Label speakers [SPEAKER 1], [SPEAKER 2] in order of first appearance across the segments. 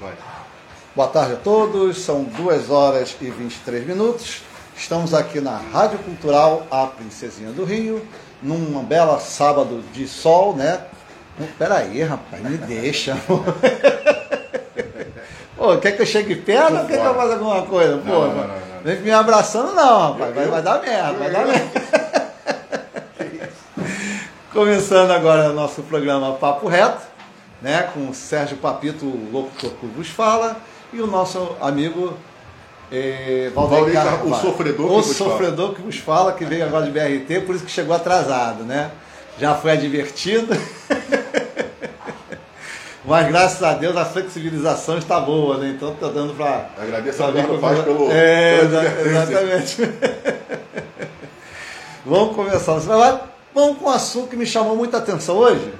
[SPEAKER 1] Vai.
[SPEAKER 2] Boa tarde a todos, são 2 horas e 23 minutos. Estamos aqui na Rádio Cultural A Princesinha do Rio, num belo sábado de sol, né? Peraí, rapaz, me deixa. Pô, quer que eu chegue perto ou quer que eu faça alguma coisa? Pô,
[SPEAKER 1] Não, não, não, não.
[SPEAKER 2] vem me abraçando não, rapaz. Vai, vai dar merda, vai dar merda. Começando agora o nosso programa Papo Reto, né? Com o Sérgio Papito, o locutor que vos fala, e o nosso amigo eh, Valdeir
[SPEAKER 1] Valdeir Car-
[SPEAKER 2] Carvalho.
[SPEAKER 1] o sofredor que
[SPEAKER 2] o
[SPEAKER 1] vos fala.
[SPEAKER 2] sofredor que vos fala, que veio agora de BRT, por isso que chegou atrasado, né? Já foi advertido. Mas graças a Deus a flexibilização está boa, né? Então tá dando para.
[SPEAKER 1] Agradeço a Eduardo Paz pelo.
[SPEAKER 2] É, exatamente. Vamos começar. Vamos com um assunto que me chamou muita atenção hoje,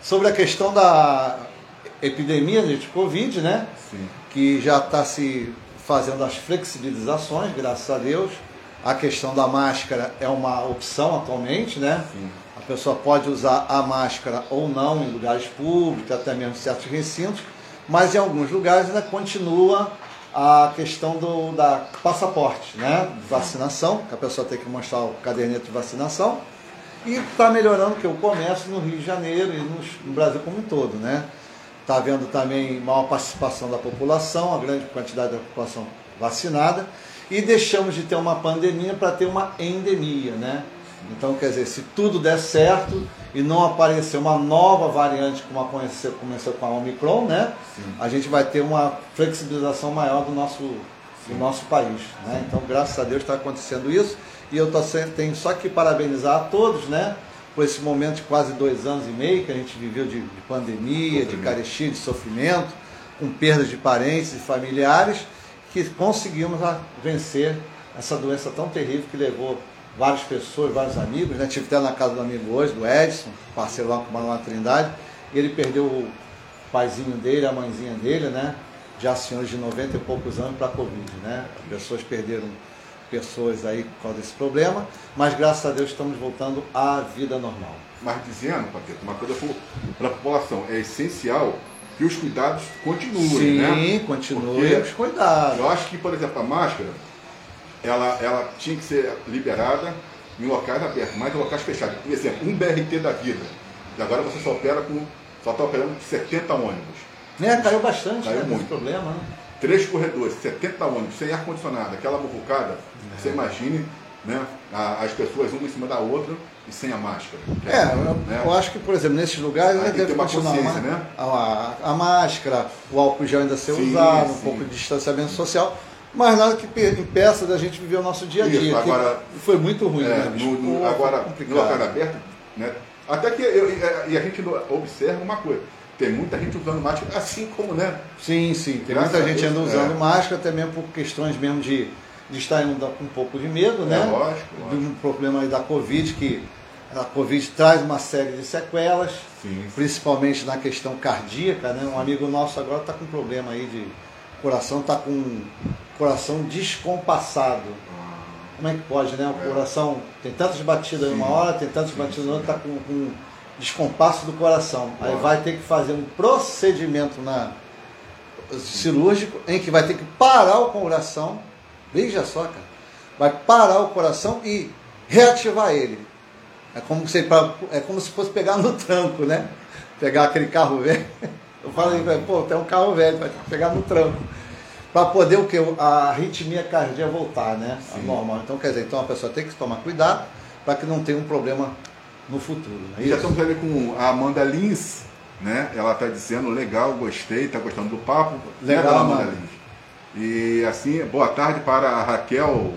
[SPEAKER 2] sobre a questão da epidemia de Covid, né?
[SPEAKER 1] Sim.
[SPEAKER 2] Que já está se fazendo as flexibilizações, graças a Deus. A questão da máscara é uma opção atualmente, né?
[SPEAKER 1] Sim.
[SPEAKER 2] A pessoa pode usar a máscara ou não em lugares públicos, até mesmo em certos recintos, mas em alguns lugares ainda continua a questão do da passaporte, né? Vacinação, que a pessoa tem que mostrar o caderneta de vacinação. E está melhorando que o comércio no Rio de Janeiro e no Brasil como um todo, né? Está havendo também maior participação da população, a grande quantidade da população vacinada, e deixamos de ter uma pandemia para ter uma endemia, né? Então, quer dizer, se tudo der certo e não aparecer uma nova variante como aconteceu, começou com a Omicron, né?
[SPEAKER 1] Sim.
[SPEAKER 2] A gente vai ter uma flexibilização maior do nosso, do nosso país, né? Então, graças a Deus está acontecendo isso e eu tô, sem- tenho só que parabenizar a todos, né? Por esse momento de quase dois anos e meio que a gente viveu de, de pandemia, de carestia, de sofrimento, com perdas de parentes e familiares, que conseguimos a- vencer essa doença tão terrível que levou várias pessoas, vários amigos, né? Tive até na casa do amigo hoje, do Edson, parceiro lá mora lá na Trindade, e ele perdeu o paizinho dele, a mãezinha dele, né? Já senhores de 90 e poucos anos para a Covid, né? Pessoas perderam pessoas aí por causa desse problema, mas graças a Deus estamos voltando à vida normal.
[SPEAKER 1] Mas dizendo, Paquito, uma coisa para a população, é essencial que os cuidados continuem,
[SPEAKER 2] Sim,
[SPEAKER 1] né?
[SPEAKER 2] continue
[SPEAKER 1] Porque
[SPEAKER 2] os cuidados.
[SPEAKER 1] Eu acho que, por exemplo, a máscara, ela, ela tinha que ser liberada em locais abertos, mas em locais fechados. Por exemplo, um BRT da vida. E agora você só opera com. Só está operando com 70 ônibus.
[SPEAKER 2] Né? Caiu bastante,
[SPEAKER 1] Caiu
[SPEAKER 2] né?
[SPEAKER 1] Muito.
[SPEAKER 2] problema, né?
[SPEAKER 1] Três corredores, 70 ônibus, sem ar-condicionado, aquela muvucada, você imagine né, as pessoas uma em cima da outra e sem a máscara.
[SPEAKER 2] É, eu,
[SPEAKER 1] né?
[SPEAKER 2] eu acho que, por exemplo, nesses lugares ainda
[SPEAKER 1] que
[SPEAKER 2] deve continuar uma-
[SPEAKER 1] né?
[SPEAKER 2] a, a- a máscara, o álcool gel ainda ser
[SPEAKER 1] Sim,
[SPEAKER 2] usado, um
[SPEAKER 1] sim.
[SPEAKER 2] pouco de distanciamento social, mas nada que pe- impeça da gente viver o nosso dia a dia.
[SPEAKER 1] Isso, agora-
[SPEAKER 2] foi muito ruim,
[SPEAKER 1] É,
[SPEAKER 2] né,
[SPEAKER 1] no- no- agora,
[SPEAKER 2] foi
[SPEAKER 1] no
[SPEAKER 2] complicado.
[SPEAKER 1] aberto, né? Até que eu, e a gente observa uma coisa, tem muita gente usando máscara, assim como, né?
[SPEAKER 2] Sim, sim. Tem
[SPEAKER 1] Graças
[SPEAKER 2] muita gente
[SPEAKER 1] Deus,
[SPEAKER 2] ainda usando
[SPEAKER 1] é.
[SPEAKER 2] máscara, até mesmo por questões mesmo de, de estar com um pouco de medo, né?
[SPEAKER 1] É, lógico,
[SPEAKER 2] De
[SPEAKER 1] lógico.
[SPEAKER 2] um problema aí da Covid, que a Covid traz uma série de sequelas,
[SPEAKER 1] Sim.
[SPEAKER 2] principalmente na questão cardíaca, né? Um amigo nosso agora está com problema aí de coração, está com coração descompassado. Como é que pode, né? O
[SPEAKER 1] É.
[SPEAKER 2] coração tem tantas batidas em uma
[SPEAKER 1] Sim.
[SPEAKER 2] hora, tem tantas
[SPEAKER 1] Sim,
[SPEAKER 2] batidas
[SPEAKER 1] sim.
[SPEAKER 2] na outra, está com, com descompasso do coração. Aí vai ter que fazer um procedimento na cirúrgico em que vai ter que parar o coração. Veja só, cara. Vai parar o coração e reativar ele. É como se, é como se fosse pegar no tranco, né? Pegar aquele carro velho. Eu falei, pô, tem um carro velho, vai ter que pegar no tranco. Para poder o que? A arritmia cardíaca voltar, né? Normal. Então, quer dizer, então a pessoa tem que tomar cuidado para que não tenha um problema no futuro. é
[SPEAKER 1] Já estamos ali com a Amanda Lins, né? Ela está dizendo, legal, gostei, está gostando do papo.
[SPEAKER 2] Legal,
[SPEAKER 1] né, Amanda
[SPEAKER 2] Amanda.
[SPEAKER 1] Lins? E assim, boa tarde para a Raquel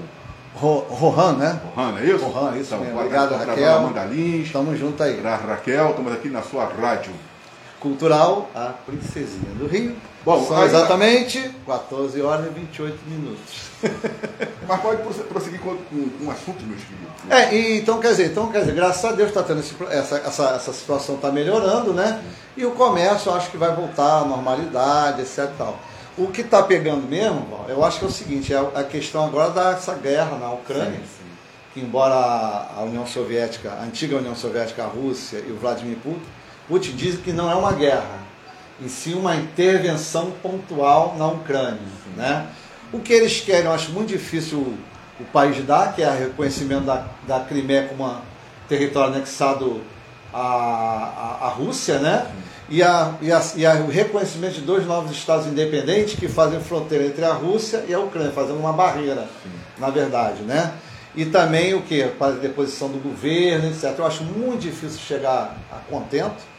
[SPEAKER 2] Ro- Rohan, né?
[SPEAKER 1] Rohan, é isso?
[SPEAKER 2] Rohan, isso mesmo.
[SPEAKER 1] boa
[SPEAKER 2] Obrigado, Raquel.
[SPEAKER 1] Amanda Lins.
[SPEAKER 2] Estamos juntos aí.
[SPEAKER 1] Para a Raquel, estamos aqui na sua rádio.
[SPEAKER 2] Cultural, a Princesinha do Rio.
[SPEAKER 1] Bom,
[SPEAKER 2] São
[SPEAKER 1] aí-
[SPEAKER 2] exatamente 14 horas e 28 minutos.
[SPEAKER 1] Mas pode prosse- prosseguir com, um assunto, meus queridos.
[SPEAKER 2] É, e, então quer dizer, então quer dizer, graças a Deus está tendo esse, essa, essa, essa situação está melhorando, né? E o comércio acho que vai voltar à normalidade, etc. Tal. O que está pegando mesmo, eu acho que é o seguinte, é a questão agora dessa guerra na Ucrânia, que embora a União Soviética, a antiga União Soviética, a Rússia e o Vladimir Putin, Putin dizem que não é uma guerra. Em si uma intervenção pontual na Ucrânia. Né? O que eles querem, eu acho muito difícil o, país dar, que é o reconhecimento da, da Crimeia como um território anexado à, à, à Rússia, né? E, a, e, a, e a, o reconhecimento de dois novos estados independentes que fazem fronteira entre a Rússia e a Ucrânia, fazendo uma barreira, Sim. na verdade, né? E também o que? Para a deposição do governo, etc. Eu acho muito difícil chegar a contento.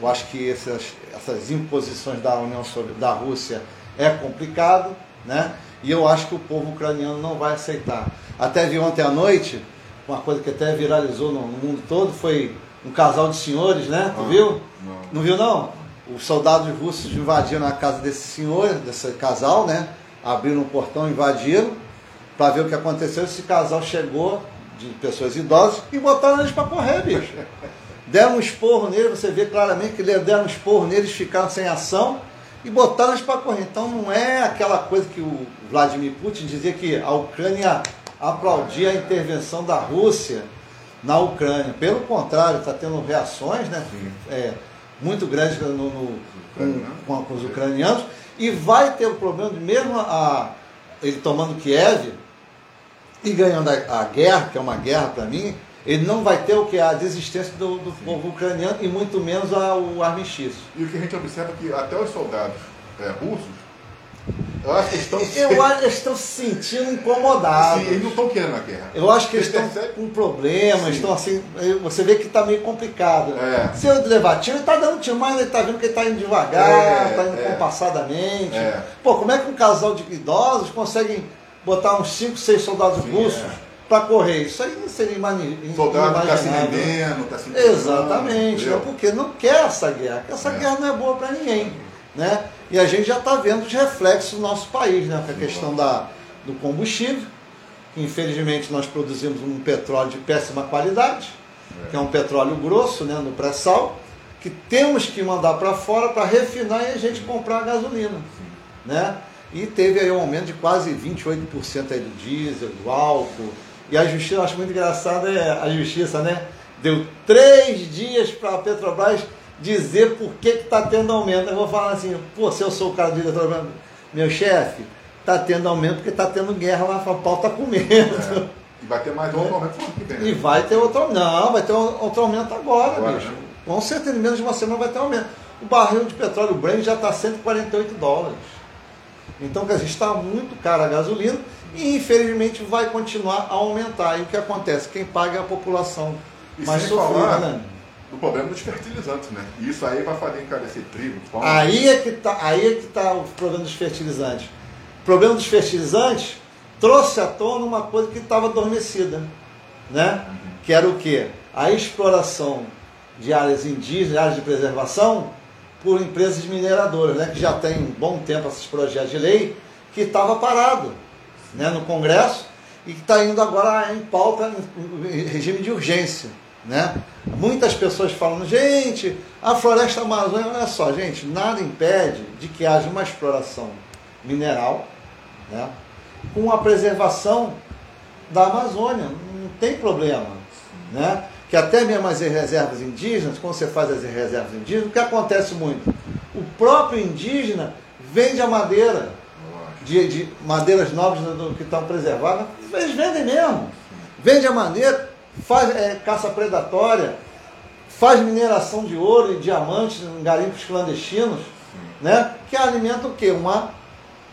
[SPEAKER 2] Eu acho que essas, essas imposições da União da Rússia é complicado, né? E eu acho que o povo ucraniano não vai aceitar. Até vi ontem à noite, uma coisa que até viralizou no mundo todo, foi um casal de senhores, né? Tu ah, viu? Não. não viu não? Os soldados russos invadiram a casa desse senhor, desse casal, né? Abriram o portão, invadiram para ver o que aconteceu. Esse casal chegou de pessoas idosas e botaram eles para correr, bicho. Deram um esporro nele, você vê claramente que deram um esporro neles, ficaram sem ação e botaram eles para correr. Então não é aquela coisa que o Vladimir Putin dizia que a Ucrânia aplaudia a intervenção da Rússia na Ucrânia. Pelo contrário, está tendo reações né, é, muito grandes no, no, com, com, os ucranianos e vai ter o problema de mesmo a, ele tomando Kiev e ganhando a, a guerra, que é uma guerra para mim, ele não vai ter o que? A desistência do, do povo ucraniano e muito menos a, o armistício.
[SPEAKER 1] E o que a gente observa é que até os soldados é, russos, eu acho que estão
[SPEAKER 2] Eu acho que estão se sentindo incomodados.
[SPEAKER 1] Sim, eles não estão querendo a guerra.
[SPEAKER 2] Eu acho que eles, eles estão com problemas, estão assim. Você vê que está meio complicado. É. Se eu levar tiro, ele está dando tiro, mas ele está vendo que ele está indo devagar, está é, indo é. compassadamente. É. Pô, como é que um casal de idosos conseguem botar uns 5, 6 soldados Sim, russos? É para correr. Isso aí seria imani
[SPEAKER 1] Soldado está se rendendo, está se
[SPEAKER 2] Exatamente, né? porque não quer essa guerra, porque essa é. guerra não é boa para ninguém. Né? E a gente já está vendo os reflexos no nosso país, né? com a questão da, do combustível, que infelizmente nós produzimos um petróleo de péssima qualidade, é. que é um petróleo grosso, né, no pré-sal, que temos que mandar para fora para refinar e a gente comprar a gasolina. Né? E teve aí um aumento de quase 28% aí do diesel, do álcool, e a justiça, eu acho muito engraçado, é a justiça, né? Deu três dias para a Petrobras dizer por que está tendo aumento. Eu vou falar assim, pô, se eu sou o cara do diretor, meu chefe, está tendo aumento porque está tendo guerra lá, o pau está comendo. É.
[SPEAKER 1] E vai ter mais outro aumento que vem.
[SPEAKER 2] E vai ter outro Não, vai ter outro aumento agora, agora bicho. Né? Com certeza, em menos de uma semana vai ter aumento. O barril de petróleo Brent já está 148 dólares. Então, quer dizer, está muito cara a gasolina e infelizmente vai continuar a aumentar. E o que acontece? Quem paga é a população
[SPEAKER 1] e mais sofrida, né? Do problema dos fertilizantes, né? E isso aí vai fazer encarecer trigo,
[SPEAKER 2] pão. Aí é que está aí é que tá o problema dos fertilizantes. O problema dos fertilizantes trouxe à tona uma coisa que estava adormecida, né? Uhum. Que era o quê? A exploração de áreas indígenas, áreas de preservação, por empresas mineradoras, né? Que já tem um bom tempo esses projetos de lei que estava parado né, no Congresso e que está indo agora em pauta em regime de urgência. Né? Muitas pessoas falam, gente, a floresta amazônica, olha só, gente, nada impede de que haja uma exploração mineral né, com a preservação da Amazônia, não tem problema. Né? Que até mesmo as reservas indígenas, quando você faz as reservas indígenas, o que acontece muito? O próprio indígena vende a madeira de, de madeiras do, que estão preservadas, eles vendem mesmo. Vende a madeira, faz é, caça predatória, faz mineração de ouro e diamantes em garimpos clandestinos, né? que alimenta o quê? Uma,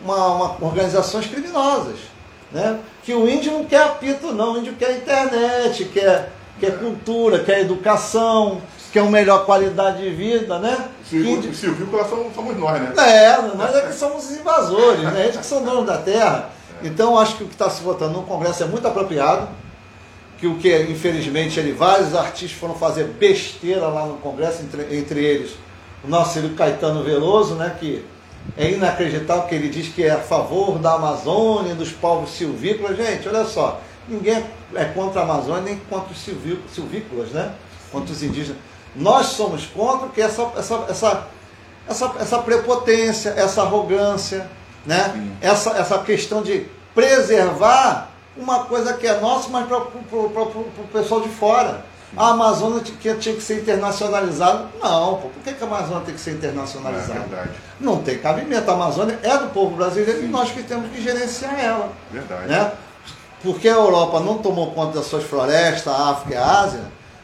[SPEAKER 2] uma, uma, organizações criminosas. Né? Que o índio não quer apito, não, o índio quer internet, quer, quer cultura, quer educação, que é uma melhor qualidade de vida, né?
[SPEAKER 1] Silvícola Silvícola somos nós, né?
[SPEAKER 2] É, nós é que somos os invasores, né? Eles que são donos da terra. É. Então, acho que o que está se votando no Congresso é muito apropriado, que o que, infelizmente, ele, vários artistas foram fazer besteira lá no Congresso, entre, entre eles o nosso querido Caetano Veloso, né? Que é inacreditável que ele diz que é a favor da Amazônia, dos povos silvícolas. Gente, olha só, ninguém é contra a Amazônia nem contra os silvícolas, né? Contra os indígenas. Nós somos contra que essa, essa, essa, essa, essa prepotência, essa arrogância, né? essa, essa questão de preservar uma coisa que é nossa, mas para o pessoal de fora. A Amazônia tinha, tinha que ser internacionalizada. Não, pô, por que, que a Amazônia tem que ser internacionalizada?
[SPEAKER 1] É.
[SPEAKER 2] Não tem cabimento. A Amazônia é do povo brasileiro Sim. e nós que temos que gerenciar ela.
[SPEAKER 1] Verdade.
[SPEAKER 2] Né? Porque a Europa não tomou conta das suas florestas, a África e a Ásia,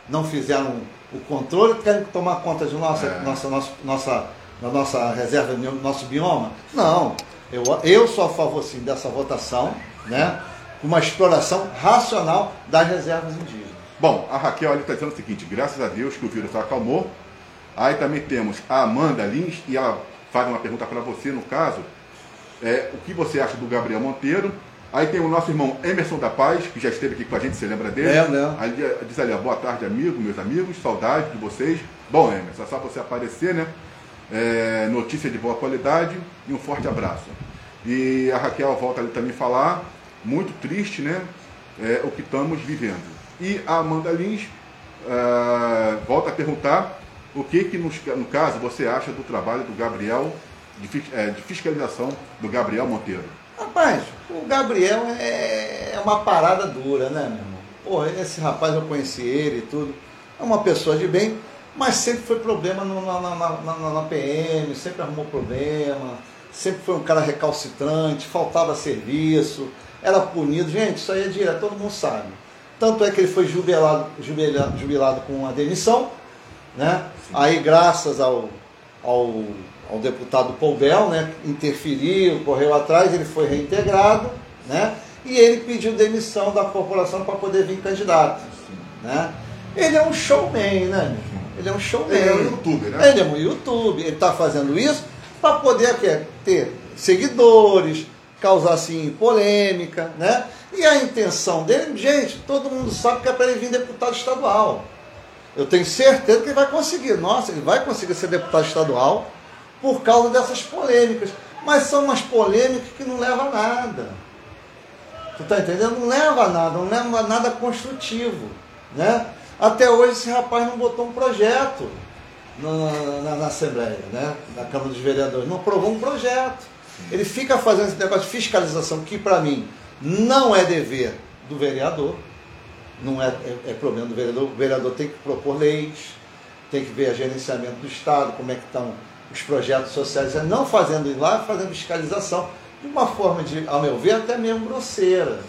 [SPEAKER 2] não fizeram o controle, querem tomar conta de nossa, é. nossa, nossa, nossa, da nossa reserva, do nosso bioma? Não. Eu, eu sou a favor sim dessa votação, né? Uma exploração racional das reservas indígenas.
[SPEAKER 1] Bom, a Raquel ali está dizendo o seguinte, graças a Deus que o vírus acalmou. Aí também temos a Amanda Lins, e ela faz uma pergunta para você, no caso, é, o que você acha do Gabriel Monteiro? Aí tem o nosso irmão Emerson da Paz, que já esteve aqui com a gente, você lembra dele?
[SPEAKER 2] É, né?
[SPEAKER 1] Aí diz ali, boa tarde, amigo, meus amigos, saudade de vocês. Bom, Emerson, é só você aparecer, né? É, notícia de boa qualidade e um forte abraço. E a Raquel volta ali também falar, muito triste, né? É, o que estamos vivendo. E a Amanda Lins é, volta a perguntar o que, que no, no, caso, você acha do trabalho do Gabriel, de, é, de fiscalização do Gabriel Monteiro.
[SPEAKER 2] Rapaz, o Gabriel é, é uma parada dura, né, meu irmão? Pô, esse rapaz eu conheci ele e tudo. É uma pessoa de bem, mas sempre foi problema no, na, na, na, na, PM, sempre arrumou problema, sempre foi um cara recalcitrante, faltava serviço, era punido. Gente, isso aí é direto, todo mundo sabe. Tanto é que ele foi jubilado, jubilado, jubilado com a demissão, né? Aí, graças ao, ao ao deputado Paul Bell, né, interferiu, correu atrás, ele foi reintegrado, né, e ele pediu demissão da corporação para poder vir candidato. Né. Ele é um showman, né? Ele é um showman. Ele
[SPEAKER 1] é um youtuber, né?
[SPEAKER 2] Ele é um youtuber, ele está fazendo isso para poder ter seguidores, causar assim polêmica, né? E a intenção dele, gente, todo mundo sabe que é para ele vir deputado estadual. Eu tenho certeza que ele vai conseguir. Nossa, ele vai conseguir ser deputado estadual por causa dessas polêmicas. Mas são umas polêmicas que não levam a nada. Tu tá entendendo? Não leva a nada, não leva a nada construtivo. Né? Até hoje esse rapaz não botou um projeto na, na, na Assembleia, né? na Câmara dos Vereadores. Não aprovou um projeto. Ele fica fazendo esse negócio de fiscalização que para mim não é dever do vereador, não é, é, é, problema do vereador. O vereador tem que propor leis, tem que ver o gerenciamento do Estado, como é que estão os projetos sociais, é não fazendo ir lá, fazendo fiscalização, de uma forma de, ao meu ver, até mesmo grosseira.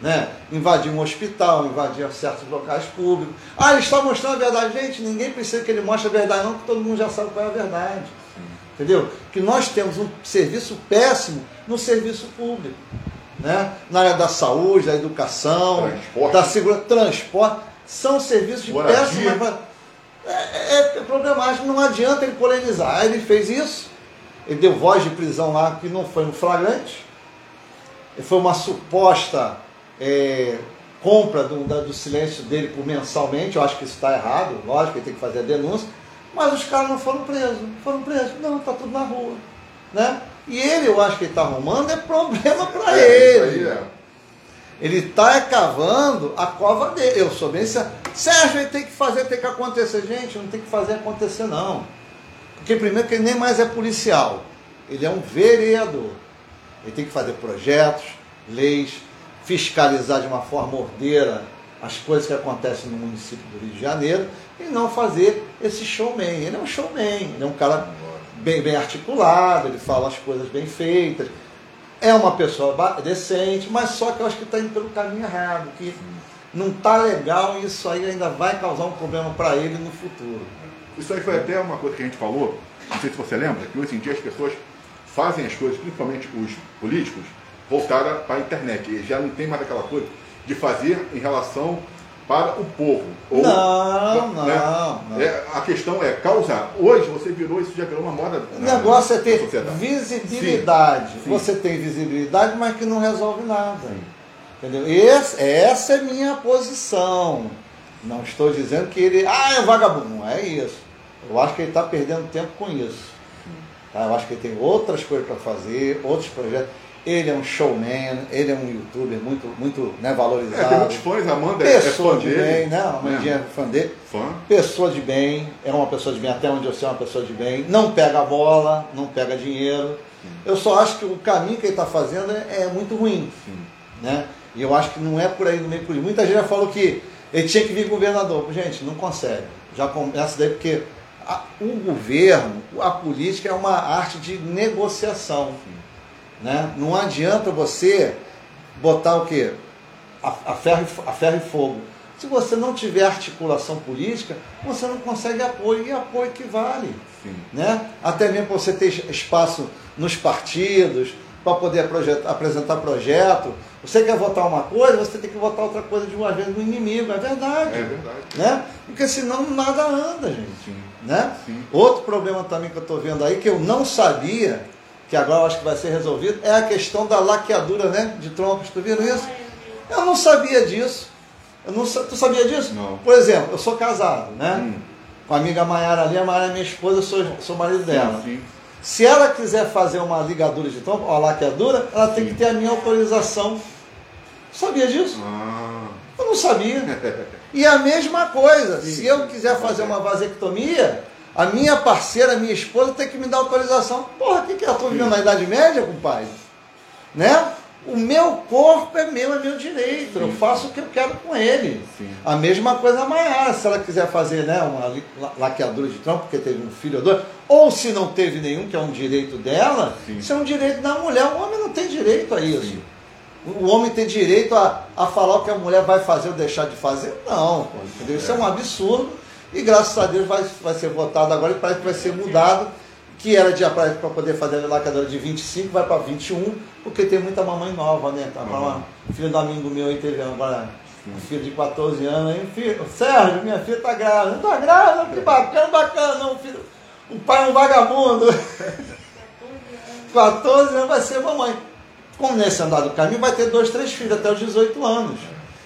[SPEAKER 2] Né? Invadir um hospital, invadir certos locais públicos. Ah, ele está mostrando a verdade. Gente, ninguém precisa que ele mostre a verdade, não, porque todo mundo já sabe qual é a verdade. Entendeu? Que nós temos um serviço péssimo no serviço público. Né? Na área da saúde, da educação, transporte. da segurança, transporte, são serviços de péssima é, é, é problemático, não adianta ele polemizar. Aí ele fez isso, ele deu voz de prisão lá que não foi um flagrante, foi uma suposta é, compra do, do, silêncio dele por mensalmente, eu acho que isso está errado, lógico, ele tem que fazer a denúncia, mas os caras não foram presos, foram presos, não, está tudo na rua. Né? E ele, eu acho que ele está arrumando, é problema para é, ele. É. Ele está cavando a cova dele. Eu sou bem Sérgio, ele tem que fazer, tem que acontecer. Gente, não tem que fazer acontecer, não. Porque, primeiro, que ele nem mais é policial. Ele é um vereador. Ele tem que fazer projetos, leis, fiscalizar de uma forma ordeira as coisas que acontecem no município do Rio de Janeiro e não fazer esse showman. Ele é um showman, ele é um cara bem, bem articulado, ele fala as coisas bem feitas é uma pessoa decente, mas só que eu acho que está indo pelo caminho errado, que não está legal e isso aí ainda vai causar um problema para ele no futuro.
[SPEAKER 1] Isso aí foi até uma coisa que a gente falou, não sei se você lembra, que hoje em dia as pessoas fazem as coisas, principalmente os políticos, voltaram para a internet. E já não tem mais aquela coisa de fazer em relação para o povo.
[SPEAKER 2] Ou, não, né? não, não.
[SPEAKER 1] É, a questão é causar. Hoje você virou, isso já virou uma moda.
[SPEAKER 2] O negócio é ter visibilidade. Sim, sim. Você tem visibilidade, mas que não resolve nada. Entendeu? Esse, essa é minha posição. Não estou dizendo que ele. Ah, é vagabundo. Não é isso. Eu acho que ele está perdendo tempo com isso. Tá? Eu acho que ele tem outras coisas para fazer, outros projetos. Ele é um showman, ele é um youtuber muito, muito né, valorizado. É,
[SPEAKER 1] tem muitos fãs, a Amanda é
[SPEAKER 2] pessoa
[SPEAKER 1] é fã
[SPEAKER 2] de
[SPEAKER 1] dele.
[SPEAKER 2] bem, né? A Amandinha é fã dele.
[SPEAKER 1] Fã.
[SPEAKER 2] Pessoa de bem, é uma pessoa de bem, até onde eu sei é uma pessoa de bem. Não pega bola, não pega dinheiro. Sim. Eu só acho que o caminho que ele está fazendo é, é, muito ruim. Sim. Né? E eu acho que não é por aí no meio aí. Muita gente já falou que Ele tinha que vir governador. Gente, não consegue. Já começa daí porque a, o governo, a política é uma arte de negociação. Né? Não adianta você botar o quê? A, a, ferro, a ferro e fogo. Se você não tiver articulação política, você não consegue apoio, e apoio que vale. Né? Até mesmo para você ter espaço nos partidos, para poder projeto, apresentar projeto. Você quer votar uma coisa, você tem que votar outra coisa de uma vez no inimigo, é verdade.
[SPEAKER 1] É verdade.
[SPEAKER 2] Né? Porque senão nada anda, gente.
[SPEAKER 1] Sim.
[SPEAKER 2] Né?
[SPEAKER 1] Sim.
[SPEAKER 2] Outro problema também que eu estou vendo aí, que eu não sabia, que agora eu acho que vai ser resolvido, é a questão da laqueadura né, de troncos. Tu viram isso? Eu não sabia disso. Eu não, tu sabia disso?
[SPEAKER 1] Não.
[SPEAKER 2] Por exemplo, eu sou casado, né?
[SPEAKER 1] Hum.
[SPEAKER 2] Com a amiga Maiara ali, a Maiara é minha esposa, eu sou, sou marido dela.
[SPEAKER 1] Sim, sim.
[SPEAKER 2] Se ela quiser fazer uma ligadura de trompa, uma laqueadura, ela tem que ter a minha autorização. Sabia disso?
[SPEAKER 1] Ah.
[SPEAKER 2] Eu não sabia. E a mesma coisa,
[SPEAKER 1] Sim.
[SPEAKER 2] se eu quiser fazer uma vasectomia, a minha parceira, a minha esposa tem que me dar autorização. Porra, o que, que é? Eu estou vivendo na Idade Média, compadre? Né? O meu corpo é meu, é meu direito. Eu faço o que eu quero com ele.
[SPEAKER 1] Sim.
[SPEAKER 2] A mesma coisa a Maiara, se ela quiser fazer né, uma laqueadura de tronco, porque teve um filho ou dois, ou se não teve nenhum, que é um direito dela,
[SPEAKER 1] Sim.
[SPEAKER 2] isso é um direito da mulher. O homem não tem direito a isso.
[SPEAKER 1] Sim.
[SPEAKER 2] O homem tem direito a, a falar o que a mulher vai fazer ou deixar de fazer? Não, pô, entendeu? Isso é. um absurdo. E graças a Deus vai, vai ser votado agora e parece que vai ser mudado. Que era de para poder fazer a lacadora de 25, vai para 21, porque tem muita mamãe nova, né? Tá,
[SPEAKER 1] Uhum.
[SPEAKER 2] uma, filho do amigo meu aí teve agora um filho de 14 anos aí, filho, Sérgio, minha filha tá grávida. Não tá grávida, que bacana, bacana, não, filho. O pai é um vagabundo. 14 anos vai ser mamãe. Como nesse andar do caminho, vai ter dois, três filhos até os 18 anos.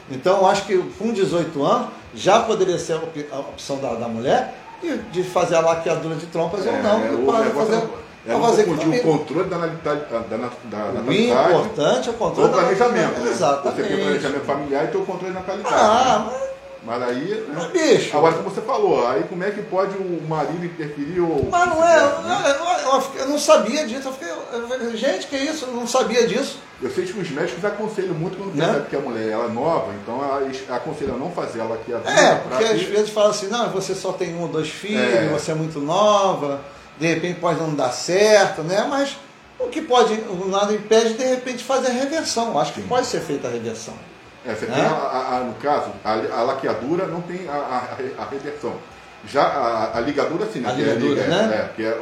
[SPEAKER 2] Então, eu acho que com 18 anos já poderia ser a op- a opção da, da mulher de, de fazer a laqueadura de trompas ou não.
[SPEAKER 1] É, negócio
[SPEAKER 2] fazer,
[SPEAKER 1] é não
[SPEAKER 2] fazer
[SPEAKER 1] confundir
[SPEAKER 2] comigo.
[SPEAKER 1] o controle da natalidade, da, na- da
[SPEAKER 2] O importante é o controle
[SPEAKER 1] o
[SPEAKER 2] da
[SPEAKER 1] planejamento. Né?
[SPEAKER 2] Exatamente.
[SPEAKER 1] Você tem o planejamento familiar e tem o controle da natalidade.
[SPEAKER 2] Ah,
[SPEAKER 1] né?
[SPEAKER 2] mas,
[SPEAKER 1] Mas aí. né?
[SPEAKER 2] bicho.
[SPEAKER 1] Agora, como você falou, aí como é que pode o marido interferir ou.
[SPEAKER 2] Mas não é,
[SPEAKER 1] né?
[SPEAKER 2] eu, eu- eu não sabia disso. Eu fiquei, gente, que isso? Eu não sabia disso.
[SPEAKER 1] Eu sei que os médicos aconselham muito quando
[SPEAKER 2] Né?
[SPEAKER 1] percebe que a mulher ela é nova, então aconselham não fazer ela aqui a vida.
[SPEAKER 2] É, porque às vezes fala assim, não, você só tem um ou dois filhos,
[SPEAKER 1] É.
[SPEAKER 2] você é muito nova, de repente pode não dar certo, né? Mas o que pode, nada impede de repente fazer a reversão. Acho que pode ser feita a reversão.
[SPEAKER 1] É, você tem, a, a- a- no caso, a, a laqueadura não tem a, a- a reversão. Já a, a ligadura, sim,
[SPEAKER 2] A
[SPEAKER 1] né? que é
[SPEAKER 2] ligadura,
[SPEAKER 1] liga-
[SPEAKER 2] né?
[SPEAKER 1] É, é,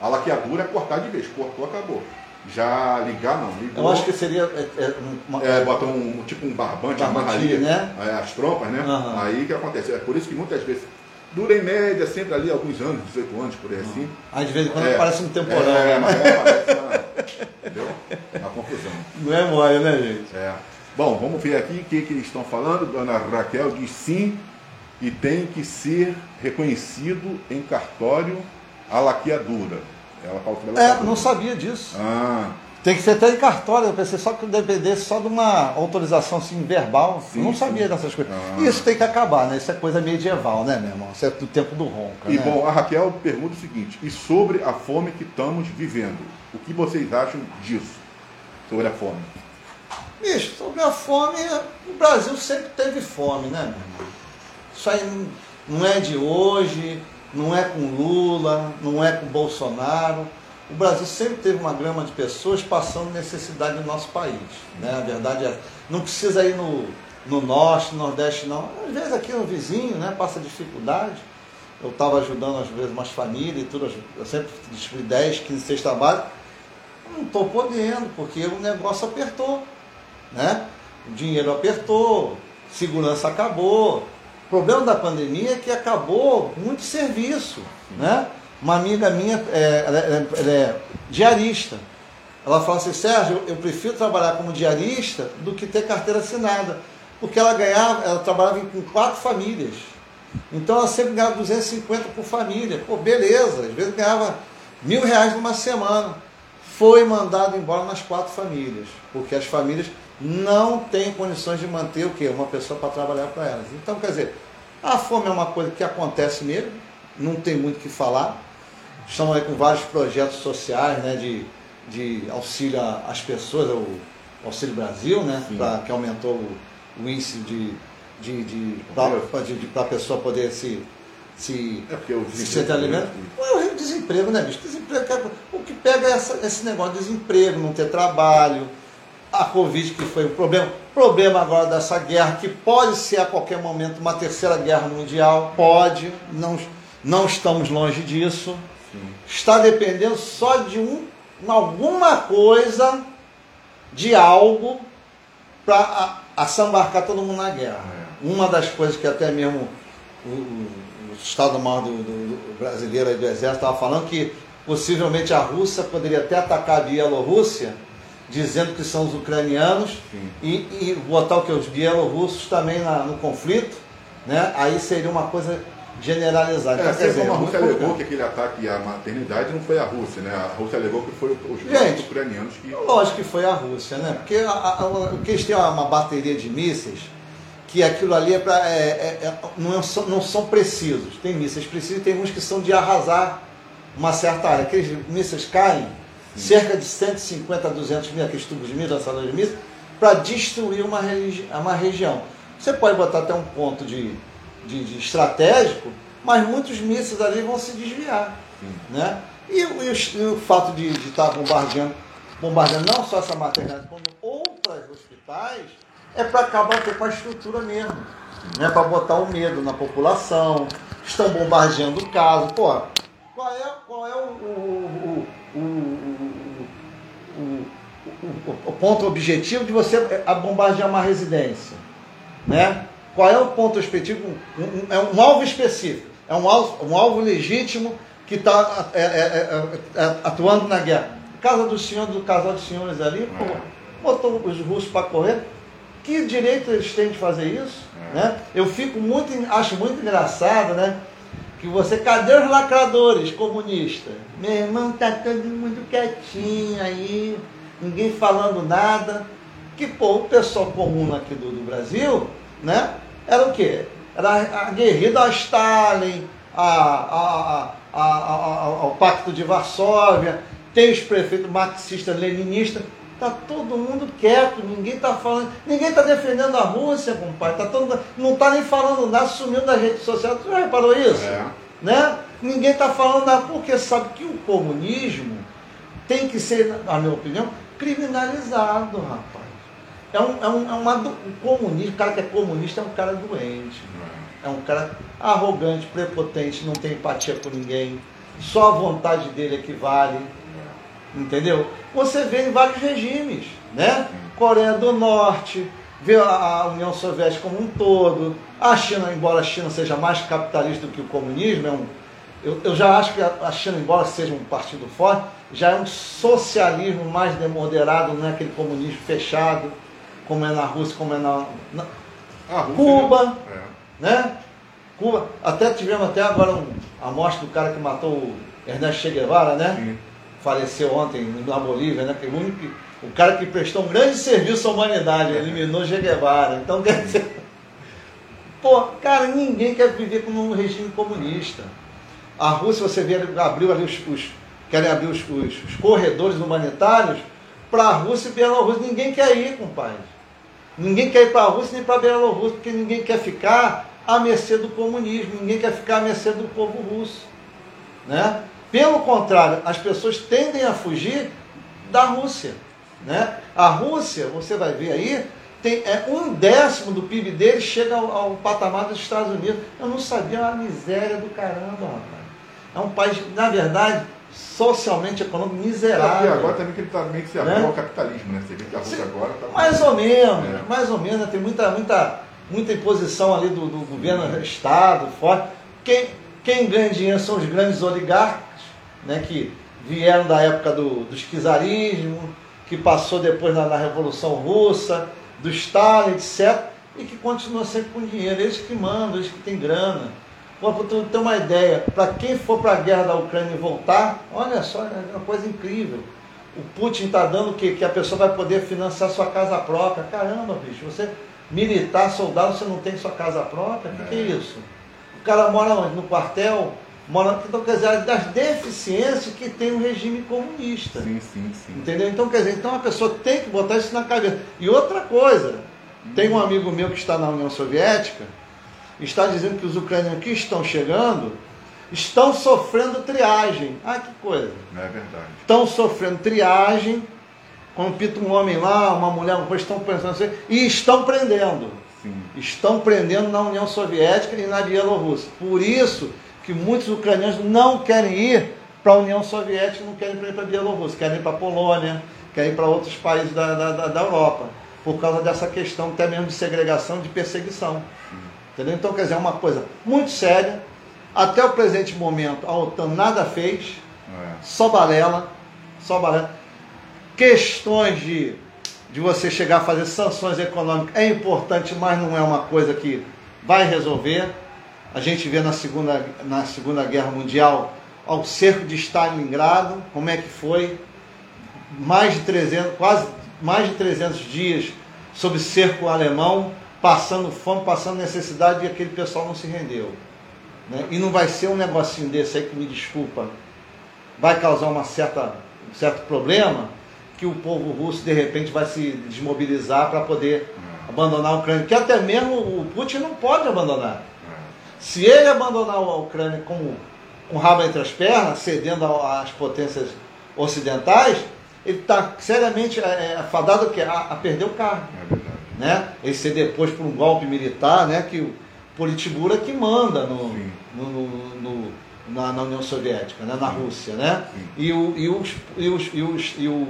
[SPEAKER 1] a laqueadura é cortar de vez, cortou, acabou. Já ligar, não. Ligou,
[SPEAKER 2] Eu acho que seria é, é, uma,
[SPEAKER 1] É, bota um, tipo um barbante,
[SPEAKER 2] Barbante,
[SPEAKER 1] amarra ali
[SPEAKER 2] né?
[SPEAKER 1] é, as trompas, né?
[SPEAKER 2] Aham.
[SPEAKER 1] Aí que acontece. É por isso que muitas vezes dura em média sempre ali alguns anos, 18 anos, por aí assim.
[SPEAKER 2] Aí de vez em quando
[SPEAKER 1] É.
[SPEAKER 2] parece um temporão,
[SPEAKER 1] É,
[SPEAKER 2] né?
[SPEAKER 1] mas é, parece uma, entendeu? Uma confusão.
[SPEAKER 2] Não é mole, né, gente?
[SPEAKER 1] É. Bom, vamos ver aqui o que, que eles estão falando. Dona Raquel diz sim e tem que ser reconhecido em cartório a laqueadura. Ela fala sobre a
[SPEAKER 2] É, não sabia disso.
[SPEAKER 1] Ah,
[SPEAKER 2] Tem que ser até em cartório, eu pensei só que dependesse só de uma autorização assim, verbal.
[SPEAKER 1] Sim,
[SPEAKER 2] não
[SPEAKER 1] sim.
[SPEAKER 2] sabia dessas coisas.
[SPEAKER 1] Ah.
[SPEAKER 2] Isso tem que acabar, né? Isso é coisa medieval, né, meu irmão? Isso é do tempo do ronca.
[SPEAKER 1] e
[SPEAKER 2] né?
[SPEAKER 1] bom, a Raquel pergunta o seguinte: e sobre a fome que estamos vivendo? O que vocês acham disso? Sobre a fome?
[SPEAKER 2] Bicho, sobre a fome, o Brasil sempre teve fome, né, meu irmão? Isso aí não- é de hoje, não é com Lula, não é com Bolsonaro. O Brasil sempre teve uma grama de pessoas passando necessidade no nosso país. Né? A verdade é, não precisa ir no, no norte, no nordeste, não. Às vezes aqui no vizinho, né, passa dificuldade. Eu estava ajudando às vezes umas famílias e tudo, eu sempre distribuí 10, 15, 6 trabalhos. Não estou podendo, porque o negócio apertou. Né? O dinheiro apertou, segurança acabou. O problema da pandemia é que acabou muito serviço. Né? Uma amiga minha, é, ela, é- ela é diarista. Ela fala assim, Sérgio, eu prefiro trabalhar como diarista do que ter carteira assinada. Porque ela ganhava, ela trabalhava com quatro famílias. Então ela sempre ganhava 250 por família. Pô, beleza, às vezes ganhava mil reais numa semana. Foi mandado embora nas quatro famílias, porque as famílias não têm condições de manter o quê? Uma pessoa para trabalhar para elas. Então, quer dizer, a fome é uma coisa que acontece mesmo, não tem muito o que falar. Estamos aí com vários projetos sociais né, de, de auxílio às pessoas, o Auxílio Brasil, né, pra, que aumentou o, o índice de, de, de, para a pessoa poder se, se,
[SPEAKER 1] é porque
[SPEAKER 2] se ter alimento. É o desemprego, né, bicho? Desemprego, o que pega é essa, esse negócio de desemprego, não ter trabalho, a Covid que foi o problema, problema agora dessa guerra, que pode ser a qualquer momento uma terceira guerra mundial, pode, não, não estamos longe disso. Sim. Está dependendo só de um, alguma coisa, de algo, para assambarcar todo mundo na guerra. É. Uma das coisas que até mesmo o, o Estado-Maior do, do, brasileiro e do Exército estava falando que possivelmente a Rússia poderia até atacar a Bielorrússia dizendo que são os ucranianos e, e, botar o que? Os bielorrussos também na, no conflito, né? aí seria uma coisa generalizada.
[SPEAKER 1] É, então, assim como a Rússia alegou que aquele ataque à maternidade não foi a Rússia, né? A Rússia alegou que foi os Gente, ucranianos que.
[SPEAKER 2] Lógico que foi a Rússia, né? Porque a, a, o que eles têm uma bateria de mísseis que aquilo ali é pra, é, é, é não, são, não são precisos. Tem mísseis precisos e tem uns que são de arrasar uma certa área. Aqueles mísseis caem cerca de 150 a 200 mil, aqueles tubos de mil, lançadores de mísseis, para destruir uma, regi uma região. Você pode botar até um ponto de, de, de estratégico, mas muitos mísseis ali vão se desviar. Né? E, e, o, e, o, fato de estar tá bombardeando, bombardeando não só essa maternidade, como outros hospitais, é para acabar com a estrutura mesmo. Né? Para botar o medo na população. Estão bombardeando o caso. Pô, qual é, qual é o, o, o, o, ponto objetivo de você bombardear uma residência? Né? Qual é o ponto objetivo? Um, um, é um alvo específico, é um alvo, um alvo legítimo que está é, é, é, é, atuando na guerra. Casa do senhor, do casal de senhores ali, pô, botou os russos para correr. Que direito eles têm de fazer isso? Né? Eu fico muito, acho muito engraçado, né? que você, cadê os lacradores comunistas? Meu irmão, tá todo mundo quietinho aí, ninguém falando nada. Que, pô, o pessoal comum aqui do, do Brasil, né? Era o quê? Era aguerrido a Stalin, a, a, a, ao Pacto de Varsóvia, tem os prefeitos marxistas, leninistas. Tá todo mundo quieto, ninguém tá falando, ninguém tá defendendo a Rússia, compadre. Tá todo, não tá nem falando nada, sumiu das redes sociais. Tu já reparou isso? É. Né? Ninguém tá falando nada, porque sabe que o comunismo tem que ser, na minha opinião, criminalizado, rapaz. É um, é um, é uma, um comunista, o cara que é comunista é um cara doente. É um cara arrogante, prepotente, não tem empatia por ninguém. Só a vontade dele é que vale entendeu? Você vê em vários regimes, né? Coreia do Norte, vê a União Soviética como um todo, a China, embora a China seja mais capitalista do que o comunismo, é um, eu, eu já acho que a China, embora seja um partido forte, já é um socialismo mais moderado, não é aquele comunismo fechado, como é na Rússia, como é na, na Rússia, Cuba, é. né? Cuba, até tivemos até agora um, a morte do cara que matou o Ernesto Che Guevara, né? Sim faleceu ontem na Bolívia, né? Que o, único, o cara que prestou um grande serviço à humanidade, eliminou Che Guevara. Então, quer dizer, pô, cara, ninguém quer viver como um regime comunista. A Rússia, você vê, abriu ali os, os querem abrir os, os, os corredores humanitários para a Rússia e Bielorrússia. Ninguém quer ir, compadre. Ninguém quer ir para a Rússia nem para a Bielorrússia, porque ninguém quer ficar à mercê do comunismo, ninguém quer ficar à mercê do povo russo. Né? Pelo contrário, as pessoas tendem a fugir da Rússia. Né? A Rússia, você vai ver aí, tem é, um décimo do PIB dele chega ao, ao, patamar dos Estados Unidos. Eu não sabia a miséria do caramba, rapaz. É um país, na verdade, socialmente econômico miserável.
[SPEAKER 1] E agora também que ele está meio que se abriu né? ao capitalismo, né? Você vê que a Rússia Sim, agora está.
[SPEAKER 2] Mais ou menos, é. mais ou menos, tem muita, muita, muita imposição ali do, do governo, do Estado, forte. Quem, quem ganha dinheiro são os grandes oligarcas né, que vieram da época do, do czarismo, que passou depois na, na, Revolução Russa, do Stalin, etc., e que continua sempre com dinheiro. Eles que mandam, eles que têm grana. Para tu ter uma ideia, para quem for para a guerra da Ucrânia e voltar, olha só, é uma coisa incrível. O Putin está dando que, que a pessoa vai poder financiar sua casa própria. Caramba, bicho, você militar, soldado, você não tem sua casa própria? O que, que é isso? O cara mora onde? No quartel? Então, quer dizer, das deficiências que tem o regime comunista.
[SPEAKER 1] Sim, sim, sim.
[SPEAKER 2] Entendeu? Então, quer dizer, então a pessoa tem que botar isso na cabeça. E outra coisa, Tem um amigo meu que está na União Soviética, está dizendo que os ucranianos que estão chegando estão sofrendo triagem. Ah, que coisa.
[SPEAKER 1] Não é verdade.
[SPEAKER 2] Estão sofrendo triagem, pinta um homem lá, uma mulher, depois estão pensando assim, e estão prendendo.
[SPEAKER 1] Sim.
[SPEAKER 2] Estão prendendo na União Soviética e na Bielorrússia. Por isso que muitos ucranianos não querem ir para a União Soviética, não querem ir para a Bielorrússia, querem ir para a Polônia, querem ir para outros países da, da, da Europa, por causa dessa questão até mesmo de segregação, de perseguição. Entendeu? Então, quer dizer, é uma coisa muito séria. Até o presente momento, a OTAN nada fez,
[SPEAKER 1] É.
[SPEAKER 2] só balela, só balela. Questões de, de você chegar a fazer sanções econômicas é importante, mas não é uma coisa que vai resolver. A gente vê na Segunda, na segunda Guerra Mundial ao cerco de Stalingrado, como é que foi, mais de 300, quase mais de 300 dias sob cerco alemão, passando fome, passando necessidade e aquele pessoal não se rendeu. né? E não vai ser um negocinho desse aí que me desculpa, vai causar uma certa, um certo problema que o povo russo de repente vai se desmobilizar para poder abandonar a Ucrânia, que até mesmo o Putin não pode abandonar.
[SPEAKER 1] É.
[SPEAKER 2] Se ele abandonar a Ucrânia com, com o rabo entre as pernas, cedendo às potências ocidentais, ele está seriamente é, é, fadado a, a, perder o cargo. Né? Ele ser depois por um golpe militar, né? que o Politburo é que manda no,
[SPEAKER 1] Sim.
[SPEAKER 2] no- no- na, na União Soviética, né? na Rússia. Né?
[SPEAKER 1] Sim.
[SPEAKER 2] E, o, e, os, e, os, e, os, e o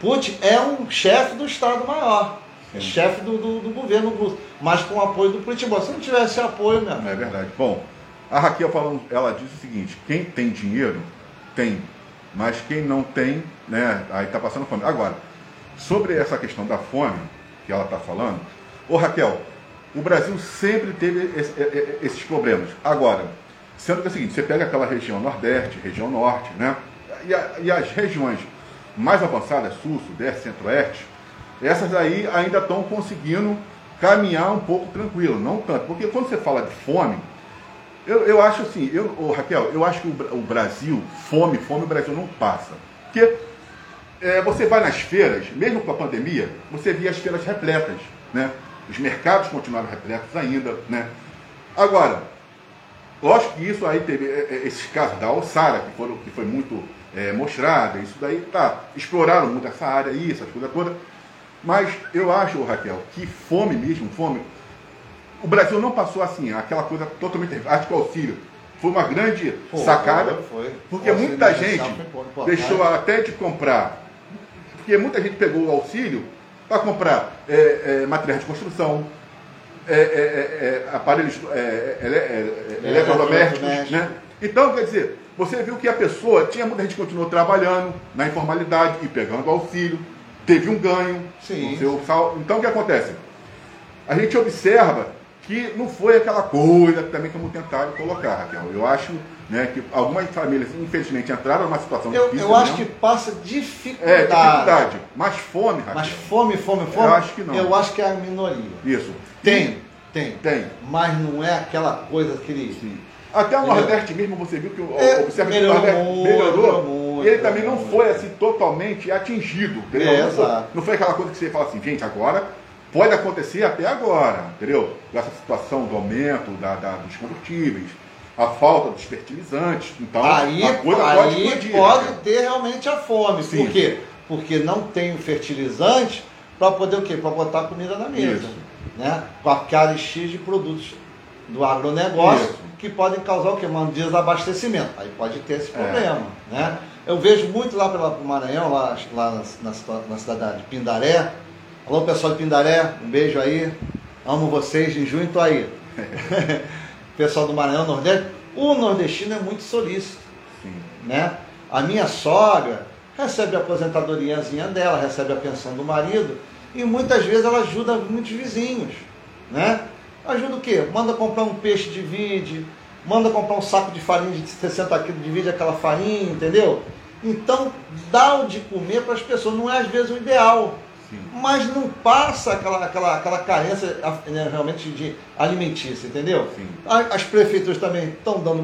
[SPEAKER 2] Putin é um chefe do Estado-Maior. É
[SPEAKER 1] Sim.
[SPEAKER 2] chefe do, do, do governo russo, mas com o apoio do Politburo. Se não tivesse apoio, mesmo.
[SPEAKER 1] É verdade. Bom, a Raquel falando, ela disse o seguinte: quem tem dinheiro tem, mas quem não tem, né, aí está passando fome. Agora, sobre essa questão da fome que ela está falando, ô Raquel, o Brasil sempre teve e- e- esses problemas. Agora, sendo que é o seguinte, você pega aquela região nordeste, região norte, né? E, a- e as regiões mais avançadas, sul, sudeste, centro-oeste, essas aí ainda estão conseguindo caminhar um pouco tranquilo, não tanto. Porque quando você fala de fome, eu, eu acho assim, eu, Raquel, eu acho que o, o Brasil, fome, fome, o Brasil não passa. Porque é, você vai nas feiras, mesmo com a pandemia, você via as feiras repletas, né? Os mercados continuaram repletos ainda, né? Agora, lógico que isso aí teve é, é, esses casos da Alçara, que, foram, que foi muito é, mostrada, isso daí, tá, exploraram muito essa área aí, essas coisas todas. Mas eu acho, Raquel, que fome mesmo, fome, o Brasil não passou assim, aquela coisa totalmente. Acho que o auxílio foi uma grande
[SPEAKER 2] Pô,
[SPEAKER 1] sacada,
[SPEAKER 2] foi.
[SPEAKER 1] porque
[SPEAKER 2] O auxílio
[SPEAKER 1] muita gente
[SPEAKER 2] foi
[SPEAKER 1] deixou até de comprar, porque muita gente pegou o auxílio para comprar é, é, materiais de construção, é, é, é, é, aparelhos ele- eletrodomésticos, né? Então, quer dizer, você viu que a pessoa, tinha muita gente que continuou trabalhando na informalidade e pegando auxílio, teve um ganho
[SPEAKER 2] Sim.
[SPEAKER 1] no seu sal. Então, o que acontece? A gente observa que não foi aquela coisa que também como tentaram colocar, Raquel. Eu acho né, que algumas famílias, infelizmente, entraram numa situação
[SPEAKER 2] Eu,
[SPEAKER 1] difícil.
[SPEAKER 2] eu acho que
[SPEAKER 1] mesmo.
[SPEAKER 2] passa dificuldade.
[SPEAKER 1] É, dificuldade. Mas fome, Raquel.
[SPEAKER 2] Mas fome, fome, fome.
[SPEAKER 1] Eu acho que não.
[SPEAKER 2] Eu acho que é a minoria.
[SPEAKER 1] Isso.
[SPEAKER 2] Tem, tem.
[SPEAKER 1] Tem.
[SPEAKER 2] Mas não é aquela coisa que
[SPEAKER 1] Sim. Até o? Nordeste mesmo, você viu que o,
[SPEAKER 2] É,
[SPEAKER 1] observa que o
[SPEAKER 2] melhorou
[SPEAKER 1] Nordeste
[SPEAKER 2] muito,
[SPEAKER 1] melhorou.
[SPEAKER 2] melhorou muito,
[SPEAKER 1] e ele também não
[SPEAKER 2] melhorou
[SPEAKER 1] foi
[SPEAKER 2] muito.
[SPEAKER 1] assim totalmente atingido. Entendeu?
[SPEAKER 2] É,
[SPEAKER 1] não, foi,
[SPEAKER 2] exato.
[SPEAKER 1] não foi aquela coisa que você fala assim, gente, agora pode acontecer até agora, entendeu? Essa situação do aumento da, da- dos combustíveis, a falta dos fertilizantes. Então,
[SPEAKER 2] aí,
[SPEAKER 1] a coisa pode
[SPEAKER 2] aí
[SPEAKER 1] explodir.
[SPEAKER 2] pode
[SPEAKER 1] né?
[SPEAKER 2] ter realmente a fome.
[SPEAKER 1] Sim.
[SPEAKER 2] Por quê? Porque não tem o fertilizante para poder o quê? Para botar comida na mesa.
[SPEAKER 1] Isso.
[SPEAKER 2] Né? Com aquela X de produtos do agronegócio
[SPEAKER 1] Isso.
[SPEAKER 2] que podem causar o quê? Um desabastecimento. Aí pode ter esse
[SPEAKER 1] É.
[SPEAKER 2] problema. Né? Eu vejo muito lá pela pro Maranhão, lá, lá na, na, na cidade de Pindaré. Alô pessoal de Pindaré, um beijo aí. Amo vocês, em junho tô aí. pessoal do Maranhão, Nordeste. O nordestino é muito solícito
[SPEAKER 1] Sim.
[SPEAKER 2] né? A minha sogra recebe a aposentadoriazinha dela, recebe a pensão do marido e muitas vezes ela ajuda muitos vizinhos, né? Ajuda o quê? Manda comprar um peixe de vide, manda comprar um saco de farinha de 60 quilos, divide aquela farinha, entendeu? Então, dá o de comer para as pessoas, não é às vezes o ideal,
[SPEAKER 1] Sim.
[SPEAKER 2] mas não passa aquela, aquela, aquela carência né, realmente de alimentícia, entendeu?
[SPEAKER 1] Sim.
[SPEAKER 2] As prefeituras também estão dando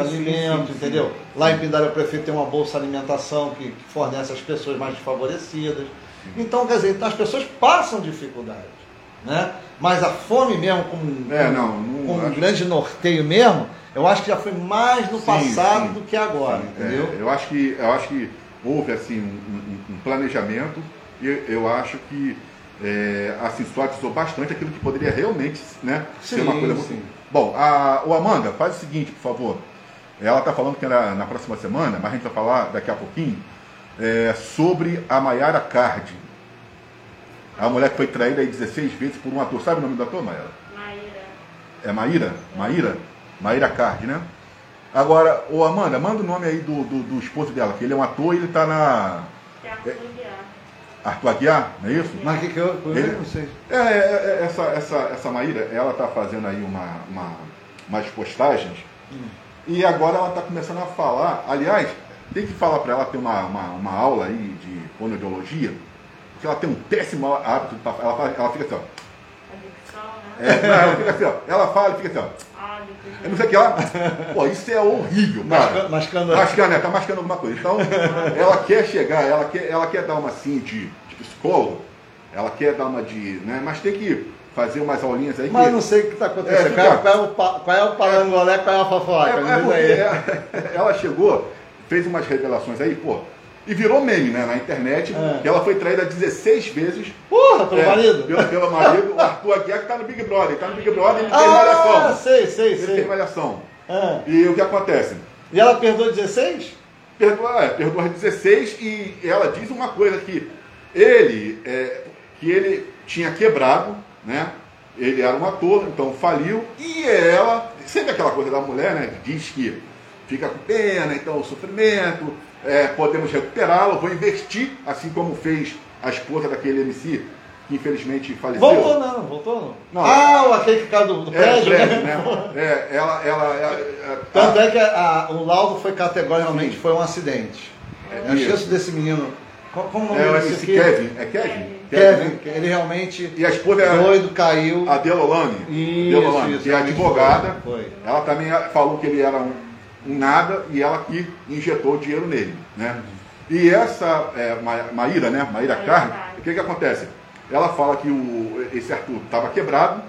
[SPEAKER 2] alimentos,
[SPEAKER 1] sim, sim.
[SPEAKER 2] entendeu? Lá em Pindaré o prefeito tem uma bolsa alimentação que, que fornece às pessoas mais desfavorecidas. Então, quer dizer, então as pessoas passam dificuldade. né? Mas a fome mesmo, como,
[SPEAKER 1] É, não, não
[SPEAKER 2] como um grande norteio mesmo, eu acho que já foi mais no
[SPEAKER 1] Sim,
[SPEAKER 2] passado
[SPEAKER 1] sim.
[SPEAKER 2] do que agora, entendeu?
[SPEAKER 1] É, eu, acho que, eu acho que houve assim, um, um- um planejamento e eu acho que é, assim, suavizou bastante aquilo que poderia realmente né, ser uma
[SPEAKER 2] Sim,
[SPEAKER 1] coisa muito.
[SPEAKER 2] sim.
[SPEAKER 1] Bom, a, o Amanda, faz o seguinte, por favor. Ela está falando que era na próxima semana, mas a gente vai falar daqui a pouquinho, é, sobre a Mayara Card. A mulher que foi traída aí 16 vezes por um ator. Sabe o nome do ator, Mayara?
[SPEAKER 3] Maíra.
[SPEAKER 1] É Maíra? Maíra? Maíra Card, né? Agora, ô Amanda, manda o nome aí do, do, do esposo dela, que ele é um ator e ele tá na
[SPEAKER 3] Teatro Mundial.
[SPEAKER 1] Arthur Aguiar, não é isso?
[SPEAKER 2] Mas o que, que eu, eu
[SPEAKER 1] Ele-
[SPEAKER 2] não sei.
[SPEAKER 1] É, é, é, essa, essa, essa Maíra, ela tá fazendo aí uma, uma, umas postagens e agora ela tá começando a falar, aliás, tem que falar para ela ter uma, uma, uma aula aí de fonoaudiologia, porque ela tem um péssimo hábito, ela, ela fica assim, ó, é, não, ela fica assim, ó, ela fala e fica assim, ó, eu não sei o que lá, pô, isso é horrível, cara.
[SPEAKER 2] Masca- Mascando.
[SPEAKER 1] Mascando, né? Tá mascando alguma coisa. Então, ela quer chegar, ela quer, ela quer dar uma assim de, de psicólogo, ela quer dar uma de. Né? Mas tem que fazer umas aulinhas aí.
[SPEAKER 2] Mas
[SPEAKER 1] que,
[SPEAKER 2] não sei o que está
[SPEAKER 1] É,
[SPEAKER 2] acontecendo.
[SPEAKER 1] fica-
[SPEAKER 2] qual, é o, pa- qual é o parangolé, qual é a fofoca?
[SPEAKER 1] é, é é- ela chegou, fez umas revelações aí, pô, e virou meme, né, na internet,
[SPEAKER 2] É.
[SPEAKER 1] que ela foi traída 16 vezes.
[SPEAKER 2] Porra, pelo
[SPEAKER 1] é,
[SPEAKER 2] marido?
[SPEAKER 1] Pelo, pelo marido, o Arthur Aguiar que tá no Big Brother. Ele tá no Big Brother, ele tem
[SPEAKER 2] Ah,
[SPEAKER 1] malhação.
[SPEAKER 2] sei, sei,
[SPEAKER 1] Ele
[SPEAKER 2] sei.
[SPEAKER 1] tem malhação.
[SPEAKER 2] Ah.
[SPEAKER 1] E o que acontece?
[SPEAKER 2] E ela perdoou 16?
[SPEAKER 1] Perdoa, é, perdoa as 16 e ela diz uma coisa que ele, é, que ele tinha quebrado, né? Ele era um ator, então faliu, e ela, sempre aquela coisa da mulher, né? que Diz que fica com pena, então o sofrimento, é, podemos recuperá-lo, vou investir, assim como fez a esposa daquele MC, que infelizmente faleceu.
[SPEAKER 2] Voltou não, voltou não.
[SPEAKER 1] Não.
[SPEAKER 2] Ah, o aquele que caiu do, do
[SPEAKER 1] É,
[SPEAKER 2] prédio,
[SPEAKER 1] prédio,
[SPEAKER 2] né?
[SPEAKER 1] né? É, ela, ela, ela-
[SPEAKER 2] Tanto é que a- o laudo foi categoricamente,
[SPEAKER 1] Sim.
[SPEAKER 2] foi um acidente.
[SPEAKER 1] É,
[SPEAKER 2] Eu esqueço desse menino. Qual, como o nome
[SPEAKER 1] é,
[SPEAKER 2] desse?
[SPEAKER 1] Kevin, é Kevin?
[SPEAKER 2] Kevin, que ele realmente
[SPEAKER 1] E a esposa é
[SPEAKER 2] doido, caiu.
[SPEAKER 1] a Delolane,
[SPEAKER 2] Isso,
[SPEAKER 1] Delolane,
[SPEAKER 2] isso,
[SPEAKER 1] que é
[SPEAKER 2] realmente
[SPEAKER 1] advogada,
[SPEAKER 2] foi.
[SPEAKER 1] ela também falou que ele era um nada e ela que injetou dinheiro nele, né? E essa é, Ma- Maíra, né? Maíra Carne, o que que acontece? Ela fala que o, esse Arthur estava quebrado,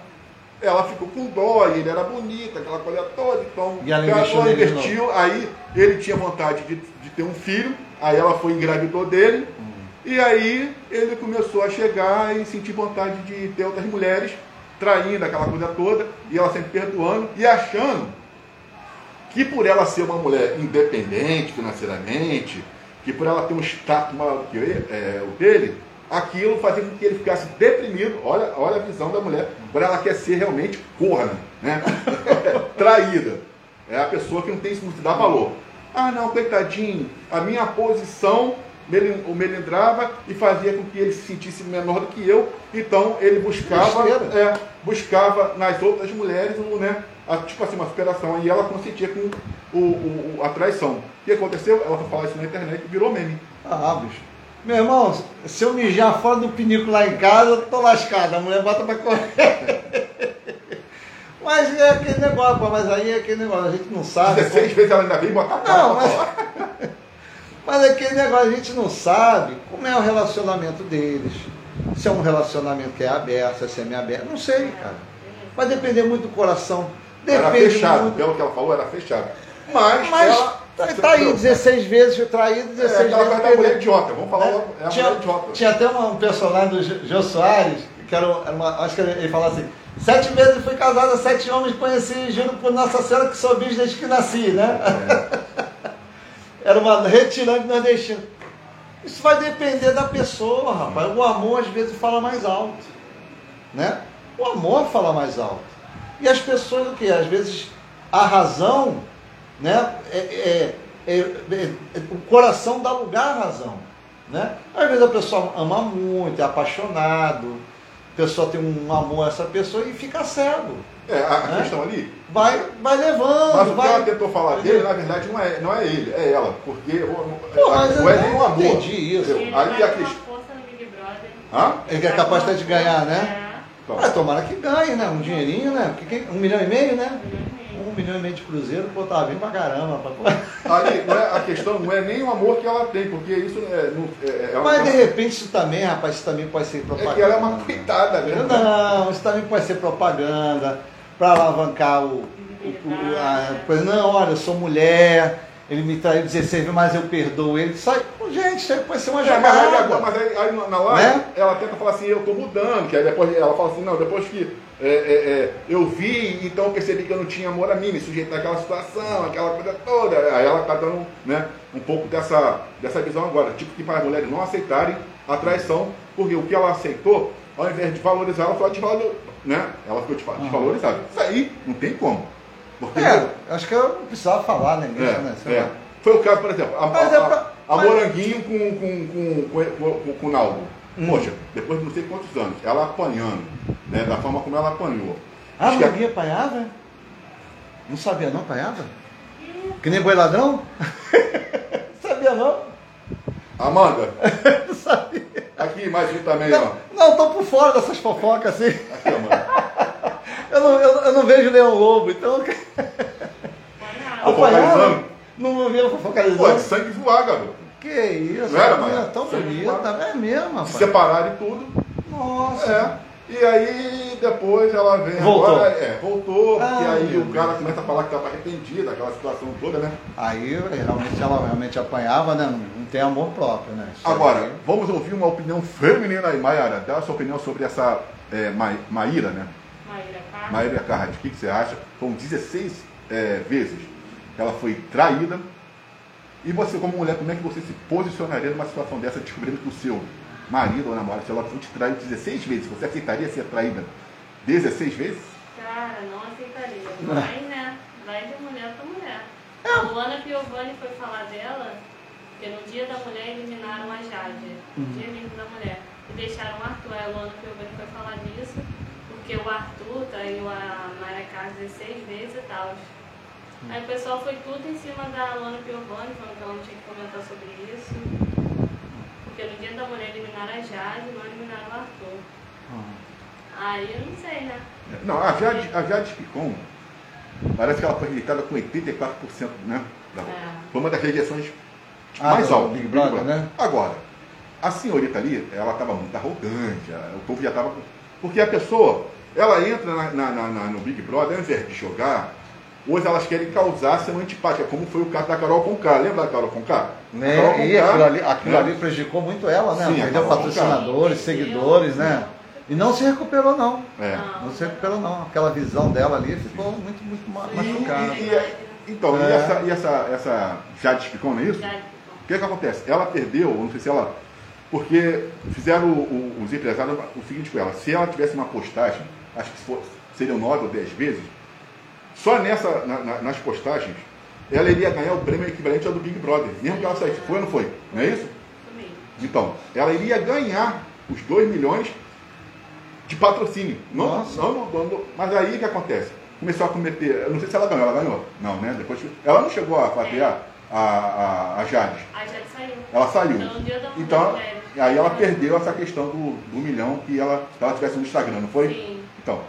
[SPEAKER 1] ela ficou com dó, e ele era bonito, aquela coisa toda, então
[SPEAKER 2] E ela
[SPEAKER 1] ela
[SPEAKER 2] investiu
[SPEAKER 1] investiu, aí ele tinha vontade de, de ter um filho, aí ela foi engravidou dele,
[SPEAKER 2] Hum.
[SPEAKER 1] e aí ele começou a chegar e sentir vontade de ter outras mulheres, traindo aquela coisa toda, e ela sempre perdoando e achando que por ela ser uma mulher independente financeiramente, que por ela ter um status maior que ele- é, o dele, aquilo fazia com que ele ficasse deprimido. Olha, olha a visão da mulher. Agora ela quer ser realmente corna, né? traída. É a pessoa que não tem isso, não se dá valor. Ah, não, coitadinho, a minha posição o melindrava e fazia com que ele se sentisse menor do que eu. Então ele buscava, é, buscava nas outras mulheres né, a- tipo assim, uma superação. E ela consentia com o, o- a traição. O que aconteceu? Ela foi falar isso na internet e virou meme.
[SPEAKER 2] Ah, bicho. Meu irmão, se eu mijar fora do pinico lá em casa, eu tô lascado. A mulher bota pra correr. Mas é aquele negócio, pô, mas aí é aquele negócio, a gente não sabe.
[SPEAKER 1] 16 vezes ela ainda veio botar
[SPEAKER 2] Não, mas, mas é aquele negócio, a gente não sabe como é o relacionamento deles. Se é um relacionamento que é aberto, se é semi-aberto. Não sei, cara. Vai depender muito do coração.
[SPEAKER 1] Era fechado, pelo que ela falou, era fechado. Mas,
[SPEAKER 2] Mas
[SPEAKER 1] ela.
[SPEAKER 2] tá, tá aí, 16 vezes traído,
[SPEAKER 1] É
[SPEAKER 2] 16
[SPEAKER 1] aquela
[SPEAKER 2] vezes
[SPEAKER 1] coisa da mulher idiota. Vamos falar
[SPEAKER 2] Né?
[SPEAKER 1] É a
[SPEAKER 2] tinha,
[SPEAKER 1] mulher idiota.
[SPEAKER 2] tinha até um personagem do Jô Soares, que era, uma, acho que ele, falava assim, sete vezes fui casado, sete homens conheci, juro por Nossa Senhora que sou bicho desde que nasci, né? era uma retirante nordestina. Isso vai depender da pessoa, rapaz. O amor às vezes fala mais alto, né? O amor fala mais alto. E as pessoas, o que? Às vezes a razão, né? É, é- é- é- é- o coração dá lugar à razão, né? Às vezes a pessoa ama muito, é apaixonado, a pessoa tem um amor a essa pessoa e fica cego.
[SPEAKER 1] É, a, a
[SPEAKER 2] Né?
[SPEAKER 1] questão ali.
[SPEAKER 2] Vai, vai levando,
[SPEAKER 1] Mas o que
[SPEAKER 2] vai.
[SPEAKER 1] ela tentou falar dele, na verdade, não é, não é ele, é ela. Porque o,
[SPEAKER 2] Pô, mas
[SPEAKER 1] o
[SPEAKER 2] eu
[SPEAKER 1] Wesley é um
[SPEAKER 2] não
[SPEAKER 1] amor.
[SPEAKER 2] entendi isso.
[SPEAKER 3] Ele
[SPEAKER 1] Aí
[SPEAKER 3] vai
[SPEAKER 1] a questão.
[SPEAKER 3] força no Big Brother.
[SPEAKER 1] Hã?
[SPEAKER 2] Ele é capaz até de ganhar, né?
[SPEAKER 3] É.
[SPEAKER 2] Ah, tomara que ganhe, né? Um dinheirinho, né? Porque quem- um milhão e meio, né? Um milhão e meio de cruzeiro, pô, tava bem pra caramba. Pra...
[SPEAKER 1] Aí, não é, a questão não é nem o amor que ela tem, porque isso é. Não, é, é
[SPEAKER 2] Mas de repente isso também, rapaz, isso também pode ser
[SPEAKER 1] É
[SPEAKER 2] propaganda.
[SPEAKER 1] que ela é uma coitada, né?
[SPEAKER 2] Não, isso também pode ser propaganda para alavancar o, o, o- a coisa. Não, olha, eu sou mulher, ele me traiu 16 vezes, mas eu perdoo ele. Sai, gente, pode ser uma
[SPEAKER 1] É, mas aí,
[SPEAKER 2] jogada.
[SPEAKER 1] mas aí, aí na- live,
[SPEAKER 2] Né?
[SPEAKER 1] ela tenta falar assim, eu tô mudando, que aí depois ela fala assim, não, depois que é, é, é, eu vi, então eu percebi que eu não tinha amor a mim, me sujeitei àquela situação, aquela coisa toda. Aí ela tá dando né, um pouco dessa, dessa visão agora, tipo que para as mulheres não aceitarem a traição, porque o que ela aceitou, ao invés de valorizar, ela foi desvalorizada, né? Ela ficou desva- desvalorizada. Isso aí não tem como. Porque
[SPEAKER 2] É, acho que eu não precisava falar, né? nisso, né?
[SPEAKER 1] É, é. Foi o caso, por exemplo, a,
[SPEAKER 2] Mas
[SPEAKER 1] a,
[SPEAKER 2] é pra-
[SPEAKER 1] a- a
[SPEAKER 2] mas-
[SPEAKER 1] Moranguinho com, com, com, com, com, com o Naldo.
[SPEAKER 2] Hum.
[SPEAKER 1] Poxa, depois de não sei quantos anos, ela apanhando, né, da forma como ela apanhou.
[SPEAKER 2] Ah,
[SPEAKER 1] que a-
[SPEAKER 2] ninguém apanhava? Não sabia não, apanhava? Que nem boi ladrão? não sabia não.
[SPEAKER 1] Amanda,
[SPEAKER 2] Não sabia.
[SPEAKER 1] aqui mais um também,
[SPEAKER 2] Não,
[SPEAKER 1] ó.
[SPEAKER 2] não, tô por fora dessas fofocas assim.
[SPEAKER 1] Aqui, Amanda.
[SPEAKER 2] Eu não, eu, eu não vejo Leão Lobo, então.
[SPEAKER 1] Fofocalizando?
[SPEAKER 2] Não vi
[SPEAKER 1] Pô, é
[SPEAKER 2] fofocalizando.
[SPEAKER 1] de sangue voar, garoto.
[SPEAKER 2] Que isso,
[SPEAKER 1] Não era,
[SPEAKER 2] é tão
[SPEAKER 1] Sangue
[SPEAKER 2] bonita. É mesmo,
[SPEAKER 1] Se
[SPEAKER 2] rapaz.
[SPEAKER 1] separaram e tudo.
[SPEAKER 2] Nossa.
[SPEAKER 1] É. E aí depois ela vem
[SPEAKER 2] Voltou.
[SPEAKER 1] agora, é, voltou,
[SPEAKER 2] Ah,
[SPEAKER 1] aí
[SPEAKER 2] meu
[SPEAKER 1] o cara começa a falar que estava arrependido, aquela situação toda, né?
[SPEAKER 2] Aí realmente ela realmente apanhava, né? Não, não tem amor próprio, né? Isso
[SPEAKER 1] Agora,
[SPEAKER 2] aí-
[SPEAKER 1] vamos ouvir uma opinião feminina aí, Mayara. Dá a sua opinião sobre essa é, Ma- Maíra, né?
[SPEAKER 3] Maíra
[SPEAKER 1] Carrad, o que, que você acha? Foram 16 é, vezes que ela foi traída. E você, como mulher, como é que você se posicionaria numa situação dessa, descobrindo que o seu marido ou namorado, se ela for te trair 16 vezes, você aceitaria ser traída 16 vezes?
[SPEAKER 3] Cara, não aceitaria. Mas, né? Vai de mulher pra mulher. A Luana Piovani foi falar dela, porque no dia da mulher eliminaram a Jade. No dia lindo da mulher. E deixaram o Arthur. A Luana Piovani foi falar disso, porque o Arthur traiu a Maria Carlos 16 vezes e tal. Aí o pessoal foi tudo em cima da Luana Piovani, falando que ela não tinha que comentar sobre isso. Porque no dia da mulher eliminaram a Jade, não eliminaram o Arthur. Aí eu não sei, né?
[SPEAKER 1] Não, a Jade, a Jade Picon, parece que ela foi rejeitada com 84%, né? Da-
[SPEAKER 3] É.
[SPEAKER 1] Foi uma das rejeições
[SPEAKER 2] Ah,
[SPEAKER 1] mais altas.
[SPEAKER 2] Big Brother, né?
[SPEAKER 1] Agora, a senhorita ali, ela estava muito arrogante, a- o povo já estava. Porque a pessoa, ela entra na- na- na- no Big Brother, ao invés de jogar, hoje elas querem causar sendo antipática, como foi o caso da Carol Conká. Lembra da Carol Conká?
[SPEAKER 2] Né?
[SPEAKER 1] Carol
[SPEAKER 2] E
[SPEAKER 1] Conká,
[SPEAKER 2] aquilo ali, aquilo
[SPEAKER 1] né?
[SPEAKER 2] ali prejudicou muito ela, né?
[SPEAKER 1] Sim,
[SPEAKER 2] Perdeu patrocinadores,
[SPEAKER 3] com-
[SPEAKER 2] seguidores, né? E não se recuperou, não.
[SPEAKER 1] É.
[SPEAKER 2] Não se recuperou, não. Aquela visão dela ali ficou muito, muito ma-
[SPEAKER 1] E-
[SPEAKER 2] machucada.
[SPEAKER 1] e- e- então, e
[SPEAKER 2] É.
[SPEAKER 1] essa, e essa, essa Jade Picon, não é isso? O que, que acontece? Ela perdeu, não sei se ela. Porque fizeram o- o- os empresários o seguinte com ela: se ela tivesse uma postagem, acho que for- seriam nove ou dez vezes, só nessa, na- na- nas postagens, ela iria ganhar o prêmio equivalente ao do Big Brother, mesmo que ela saísse. Foi ou não foi? Não é isso? Então, ela iria ganhar os 2 milhões de patrocínio. Não, não, não, não, mas aí o que acontece? Começou a cometer. Eu não sei se ela ganhou, ela ganhou. Não, né? Depois, ela não chegou a fatiar a, a, a Jade.
[SPEAKER 3] A Jade saiu.
[SPEAKER 1] Ela saiu.
[SPEAKER 3] Então,
[SPEAKER 1] Então, aí ela perdeu essa questão do, do milhão que ela, se ela tivesse no Instagram, não foi?
[SPEAKER 3] Sim.
[SPEAKER 1] Então,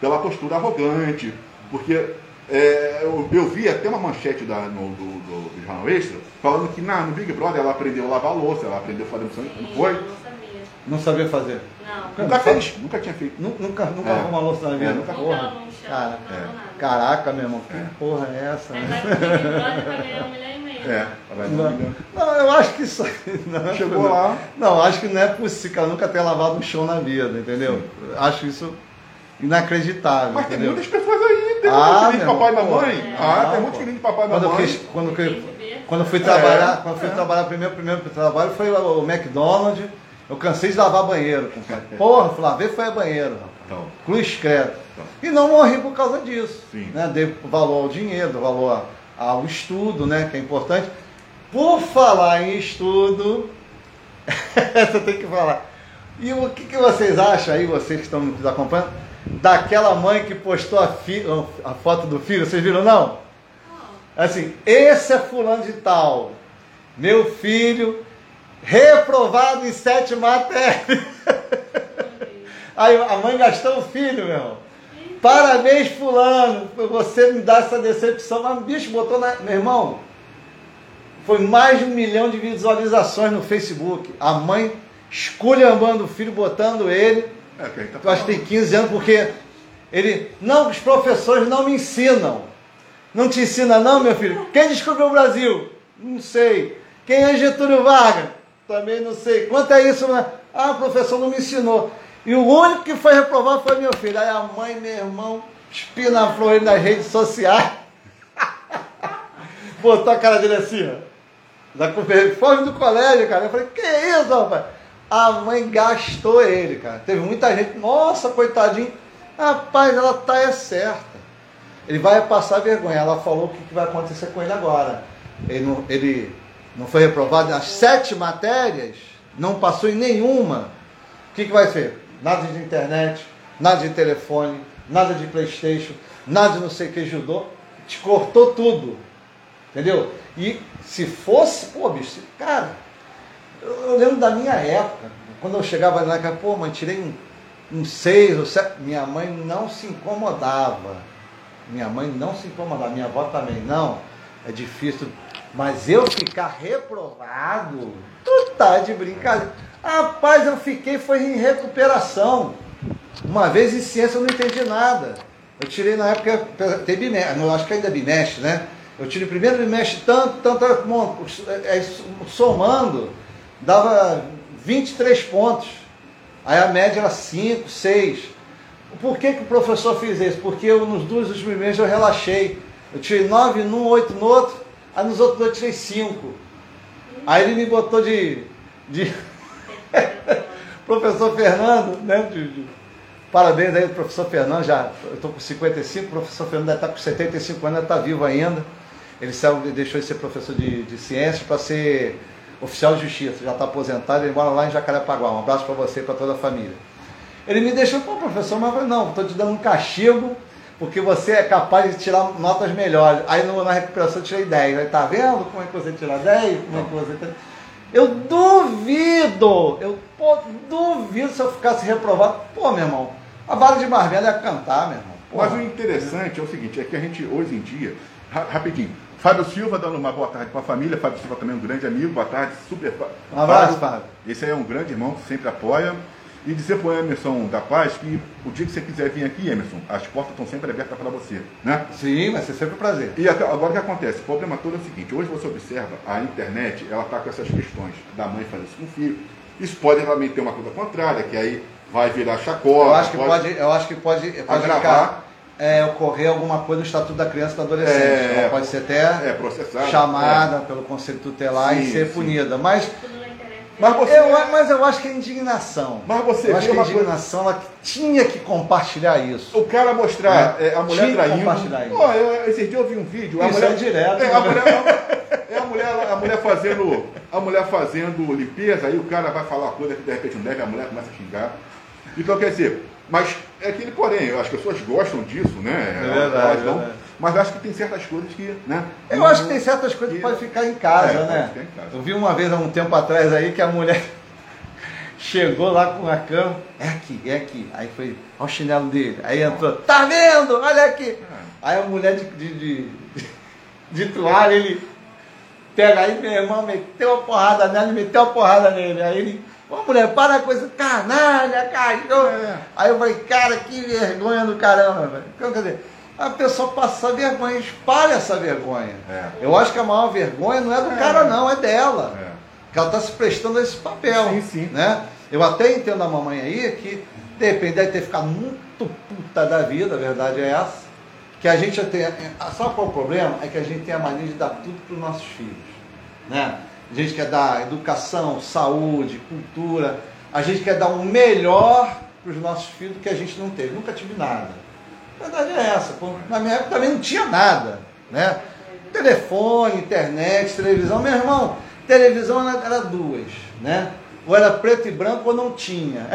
[SPEAKER 1] pela postura arrogante, porque é, eu, eu vi até uma manchete da, no, do, do, do Jornal Extra falando que na, no Big Brother ela aprendeu a lavar a louça, ela aprendeu a fazer
[SPEAKER 3] Sim,
[SPEAKER 1] não foi?
[SPEAKER 3] Eu não sabia.
[SPEAKER 2] Não sabia fazer.
[SPEAKER 3] Não.
[SPEAKER 1] Nunca fez, nunca tinha feito.
[SPEAKER 2] Nu- Nunca, nunca
[SPEAKER 1] É.
[SPEAKER 2] arrumou uma louça na vida.
[SPEAKER 1] É, nunca-
[SPEAKER 3] Nunca
[SPEAKER 2] porra.
[SPEAKER 3] lavou um chão,
[SPEAKER 2] Cara,
[SPEAKER 3] não
[SPEAKER 1] é.
[SPEAKER 2] Caraca, meu irmão, que porra é essa?
[SPEAKER 3] Um e meio.
[SPEAKER 1] É, vai
[SPEAKER 2] Não,
[SPEAKER 1] um milhão.
[SPEAKER 2] não, eu acho que isso. Não,
[SPEAKER 1] Chegou
[SPEAKER 2] não.
[SPEAKER 1] lá.
[SPEAKER 2] Não, acho que não é possível, cara, nunca ter lavado um chão na vida, entendeu? Acho isso inacreditável,
[SPEAKER 1] Mas tem
[SPEAKER 2] entendeu?
[SPEAKER 1] muitas pessoas aí, tem
[SPEAKER 2] Ah,
[SPEAKER 1] muito filhinho de papai e mamãe.
[SPEAKER 3] pô.
[SPEAKER 1] Ah,
[SPEAKER 2] Não,
[SPEAKER 1] tem muito filhinho de papai e
[SPEAKER 2] Quando eu,
[SPEAKER 1] mamãe.
[SPEAKER 2] fiz, quando,
[SPEAKER 3] Tem
[SPEAKER 2] eu, quando eu fui
[SPEAKER 1] É,
[SPEAKER 2] trabalhar, quando eu fui
[SPEAKER 1] é.
[SPEAKER 2] trabalhar, primeiro, primeiro trabalho foi o McDonald's, eu cansei de lavar banheiro, compadre. Porra, fui lá, ver foi a banheiro.
[SPEAKER 1] Então,
[SPEAKER 2] Cruz credo.
[SPEAKER 1] Então.
[SPEAKER 2] E não morri por causa disso.
[SPEAKER 1] Sim.
[SPEAKER 2] Né? Dei valor ao dinheiro, dei valor ao estudo, né? que é importante. Por falar em estudo, você tem que falar. E o que, que vocês acham aí, vocês que estão nos acompanhando, daquela mãe que postou a, a foto do filho? Vocês viram não? Assim, esse é fulano de tal. Meu filho, reprovado em sete matérias. Aí a mãe gastou o filho, meu irmão. Parabéns, fulano, por você me dar essa decepção. Mas o bicho botou na. Meu irmão, foi mais de um milhão de visualizações no Facebook. A mãe esculhambando o filho, botando ele. É, que tá eu acho que tem 15 anos, porque ele. Não, os professores não me ensinam. Não te ensina, não, meu filho? Quem descobriu o Brasil? Não sei. Quem é Getúlio Vargas? Também não sei. Quanto é isso? Né? Ah, o professor não me ensinou. E o único que foi reprovado foi meu filho. Aí a mãe, meu irmão, espina flor nas redes sociais. Botou a cara dele assim, ó. Da foge do colégio, cara. Eu falei, que isso, rapaz? A mãe gastou ele, cara. Teve muita gente, nossa, coitadinho. Rapaz, ela tá é certa. Ele vai passar vergonha. Ela falou o que vai acontecer com ele agora. Ele não, ele não foi reprovado nas sete matérias, não passou em nenhuma. O que, que vai ser? Nada de internet, nada de telefone, nada de Playstation, nada de não sei o que judô. Te cortou tudo. Entendeu? E se fosse, pô, bicho, cara, eu, lembro da minha época, quando eu chegava lá, pô, mãe, tirei um, um seis ou sete. Minha mãe não se incomodava. Minha mãe não se incomodava, minha avó também não. É difícil. Mas eu ficar reprovado, tu tá de brincadeira. Rapaz, eu fiquei, foi em recuperação. Uma vez em ciência eu não entendi nada. Eu tirei na época, tem bimestre, acho que ainda é bimestre, né? Eu tirei primeiro bimestre tanto, tanto, é, é, somando, dava 23 pontos. Aí a média era 5, 6. Por que, que o professor fez isso? Porque eu, nos dois últimos meses eu relaxei. Eu tirei 9 num, 8 no outro, aí nos outros dois eu tirei 5. Aí ele me botou de. de professor Fernando, né? De, de, parabéns aí, professor Fernando, já. Eu estou com 55, o professor Fernando estar com 75 anos, está vivo ainda. Ele saiu, deixou de ser professor de, de ciências para ser oficial de justiça, já está aposentado, ele mora lá em Jacarepaguá. Um abraço para você e para toda a família. Ele me deixou, pô, professor, mas eu falei, não, estou te dando um castigo porque você é capaz de tirar notas melhores. Aí na recuperação eu tirei 10. Aí tá vendo como é que você tira 10? Como é que você Eu duvido, eu pô, duvido se eu ficasse reprovado. Pô, meu irmão, a vara de marmelo é cantar, meu irmão.
[SPEAKER 1] Mas o interessante é o seguinte, é que a gente hoje em dia, rapidinho, Fábio Silva dando uma boa tarde para a família. Fábio Silva também é um grande amigo. Boa tarde, super.
[SPEAKER 2] Um abraço, Fábio.
[SPEAKER 1] Esse aí é um grande irmão que sempre apoia. E dizer para o Emerson da Paz que o dia que você quiser vir aqui, Emerson, as portas estão sempre abertas para você, né?
[SPEAKER 2] Sim, vai ser sempre um prazer.
[SPEAKER 1] E agora o que acontece? O problema todo é o seguinte, hoje você observa, a internet, ela está com essas questões da mãe fazer isso com o filho. Isso pode realmente ter uma coisa contrária, que aí vai virar chacola.
[SPEAKER 2] Eu acho que pode, pode eu acho que pode, pode agravar é, ocorrer alguma coisa no Estatuto da Criança e do Adolescente. É, Ela pode ser até
[SPEAKER 1] é,
[SPEAKER 2] chamada é. pelo Conselho Tutelar sim, e ser sim. punida. Mas,
[SPEAKER 1] mas, você,
[SPEAKER 2] eu, mas eu acho que é indignação.
[SPEAKER 1] Mas você
[SPEAKER 2] eu acho que a indignação coisa... ela tinha que compartilhar isso.
[SPEAKER 1] O cara mostrar é, a mulher
[SPEAKER 2] tinha
[SPEAKER 1] traindo.
[SPEAKER 2] Compartilhar isso.
[SPEAKER 1] Pô, eu, esse dia eu vi um vídeo.
[SPEAKER 2] Isso
[SPEAKER 1] a mulher,
[SPEAKER 2] é direto.
[SPEAKER 1] É, a né? mulher, é a mulher, a mulher fazendo. A mulher fazendo limpeza, aí o cara vai falar uma coisa que de repente não deve, a mulher começa a xingar. Então quer dizer, mas é aquele porém, as pessoas gostam disso, né?
[SPEAKER 2] É verdade,
[SPEAKER 1] não, é Mas acho que tem certas coisas que. Né,
[SPEAKER 2] eu acho que tem certas coisas que, que pode ficar em casa, é, né? Em casa. Eu vi uma vez há um tempo atrás aí que a mulher chegou lá com a cama, é aqui, é aqui. Aí foi, olha o chinelo dele. Aí entrou, tá vendo? Olha aqui. É. Aí a mulher de, de, de, de toalha, ele pega aí, meu irmão, meteu uma porrada nela, meteu uma porrada nele. Aí ele Ô mulher, para com isso, canalha, cachorro. É. Aí eu falei, cara, que vergonha do caramba, velho. Então, quer dizer, a pessoa passa vergonha, espalha essa vergonha. É. Eu acho que a maior vergonha não é do é. cara, não, é dela. É. Que ela está se prestando a esse papel.
[SPEAKER 1] Sim, sim.
[SPEAKER 2] Né? Eu até entendo a mamãe aí que, de repente, deve ter ficado muito puta da vida, a verdade é essa. Que a gente tem. Sabe qual é o problema? É que a gente tem a mania de dar tudo para os nossos filhos. Né? A gente quer dar educação, saúde, cultura, a gente quer dar o melhor para os nossos filhos que a gente não teve. Nunca tive nada. A verdade é essa. Na minha época também não tinha nada. Né? Telefone, internet, televisão. Meu irmão, televisão era, era duas. Né? Ou era preto e branco ou não tinha.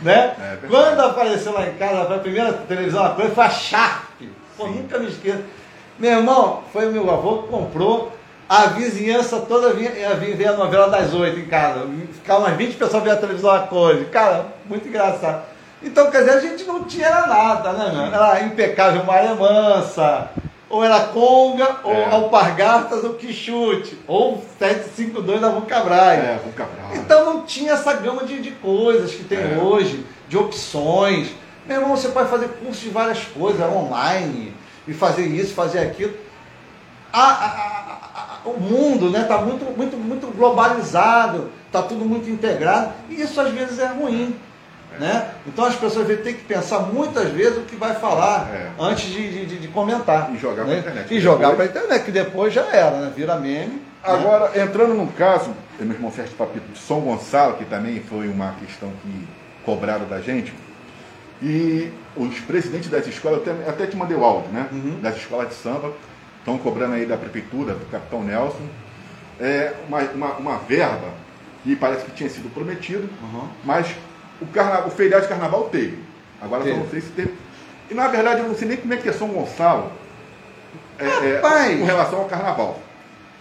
[SPEAKER 2] né? É, Quando apareceu lá em casa, a primeira televisão foi a Sharp. Pô, nunca me esqueço. Meu irmão, foi meu avô que comprou. A vizinhança toda vinha, vinha ver a novela das oito em casa. Ficava umas 20 pessoas vendo a televisão a cores. Cara, muito engraçado. Então, quer dizer, a gente não tinha nada, né, meu? Era impecável Maria Mansa, ou era Conga, ou
[SPEAKER 1] É.
[SPEAKER 2] Alpargatas, ou Quixute, ou 752 da Vulcabras.
[SPEAKER 1] É, vou cabral.
[SPEAKER 2] Então não tinha essa gama de, de coisas que tem
[SPEAKER 1] É.
[SPEAKER 2] hoje, de opções. Meu irmão, você pode fazer curso de várias coisas online, e fazer isso, fazer aquilo. A- a- a- a- o mundo está né, tá muito, muito, muito globalizado, está tudo muito integrado, e isso às vezes é ruim. Né? Então as pessoas têm que pensar muitas vezes o que vai falar
[SPEAKER 1] É.
[SPEAKER 2] antes de, de- de comentar.
[SPEAKER 1] E jogar
[SPEAKER 2] né?
[SPEAKER 1] pra internet.
[SPEAKER 2] E jogar para internet, que depois já era, né? vira meme. né?
[SPEAKER 1] Agora, entrando num caso, meu irmão Sérgio Papito de São Gonçalo, que também foi uma questão que cobraram da gente, e os presidentes das escolas, eu até, até te mandei o áudio, né?
[SPEAKER 2] Uhum.
[SPEAKER 1] Das escolas de samba, estão cobrando aí da prefeitura, do capitão Nelson, é, uma, uma, uma verba que parece que tinha sido prometido,
[SPEAKER 2] Uhum.
[SPEAKER 1] mas o, carna, o feriado de carnaval teve. Agora eu
[SPEAKER 2] Teve.
[SPEAKER 1] só não sei se teve. E na verdade eu não sei nem como é que é São Gonçalo é, é, com relação ao carnaval.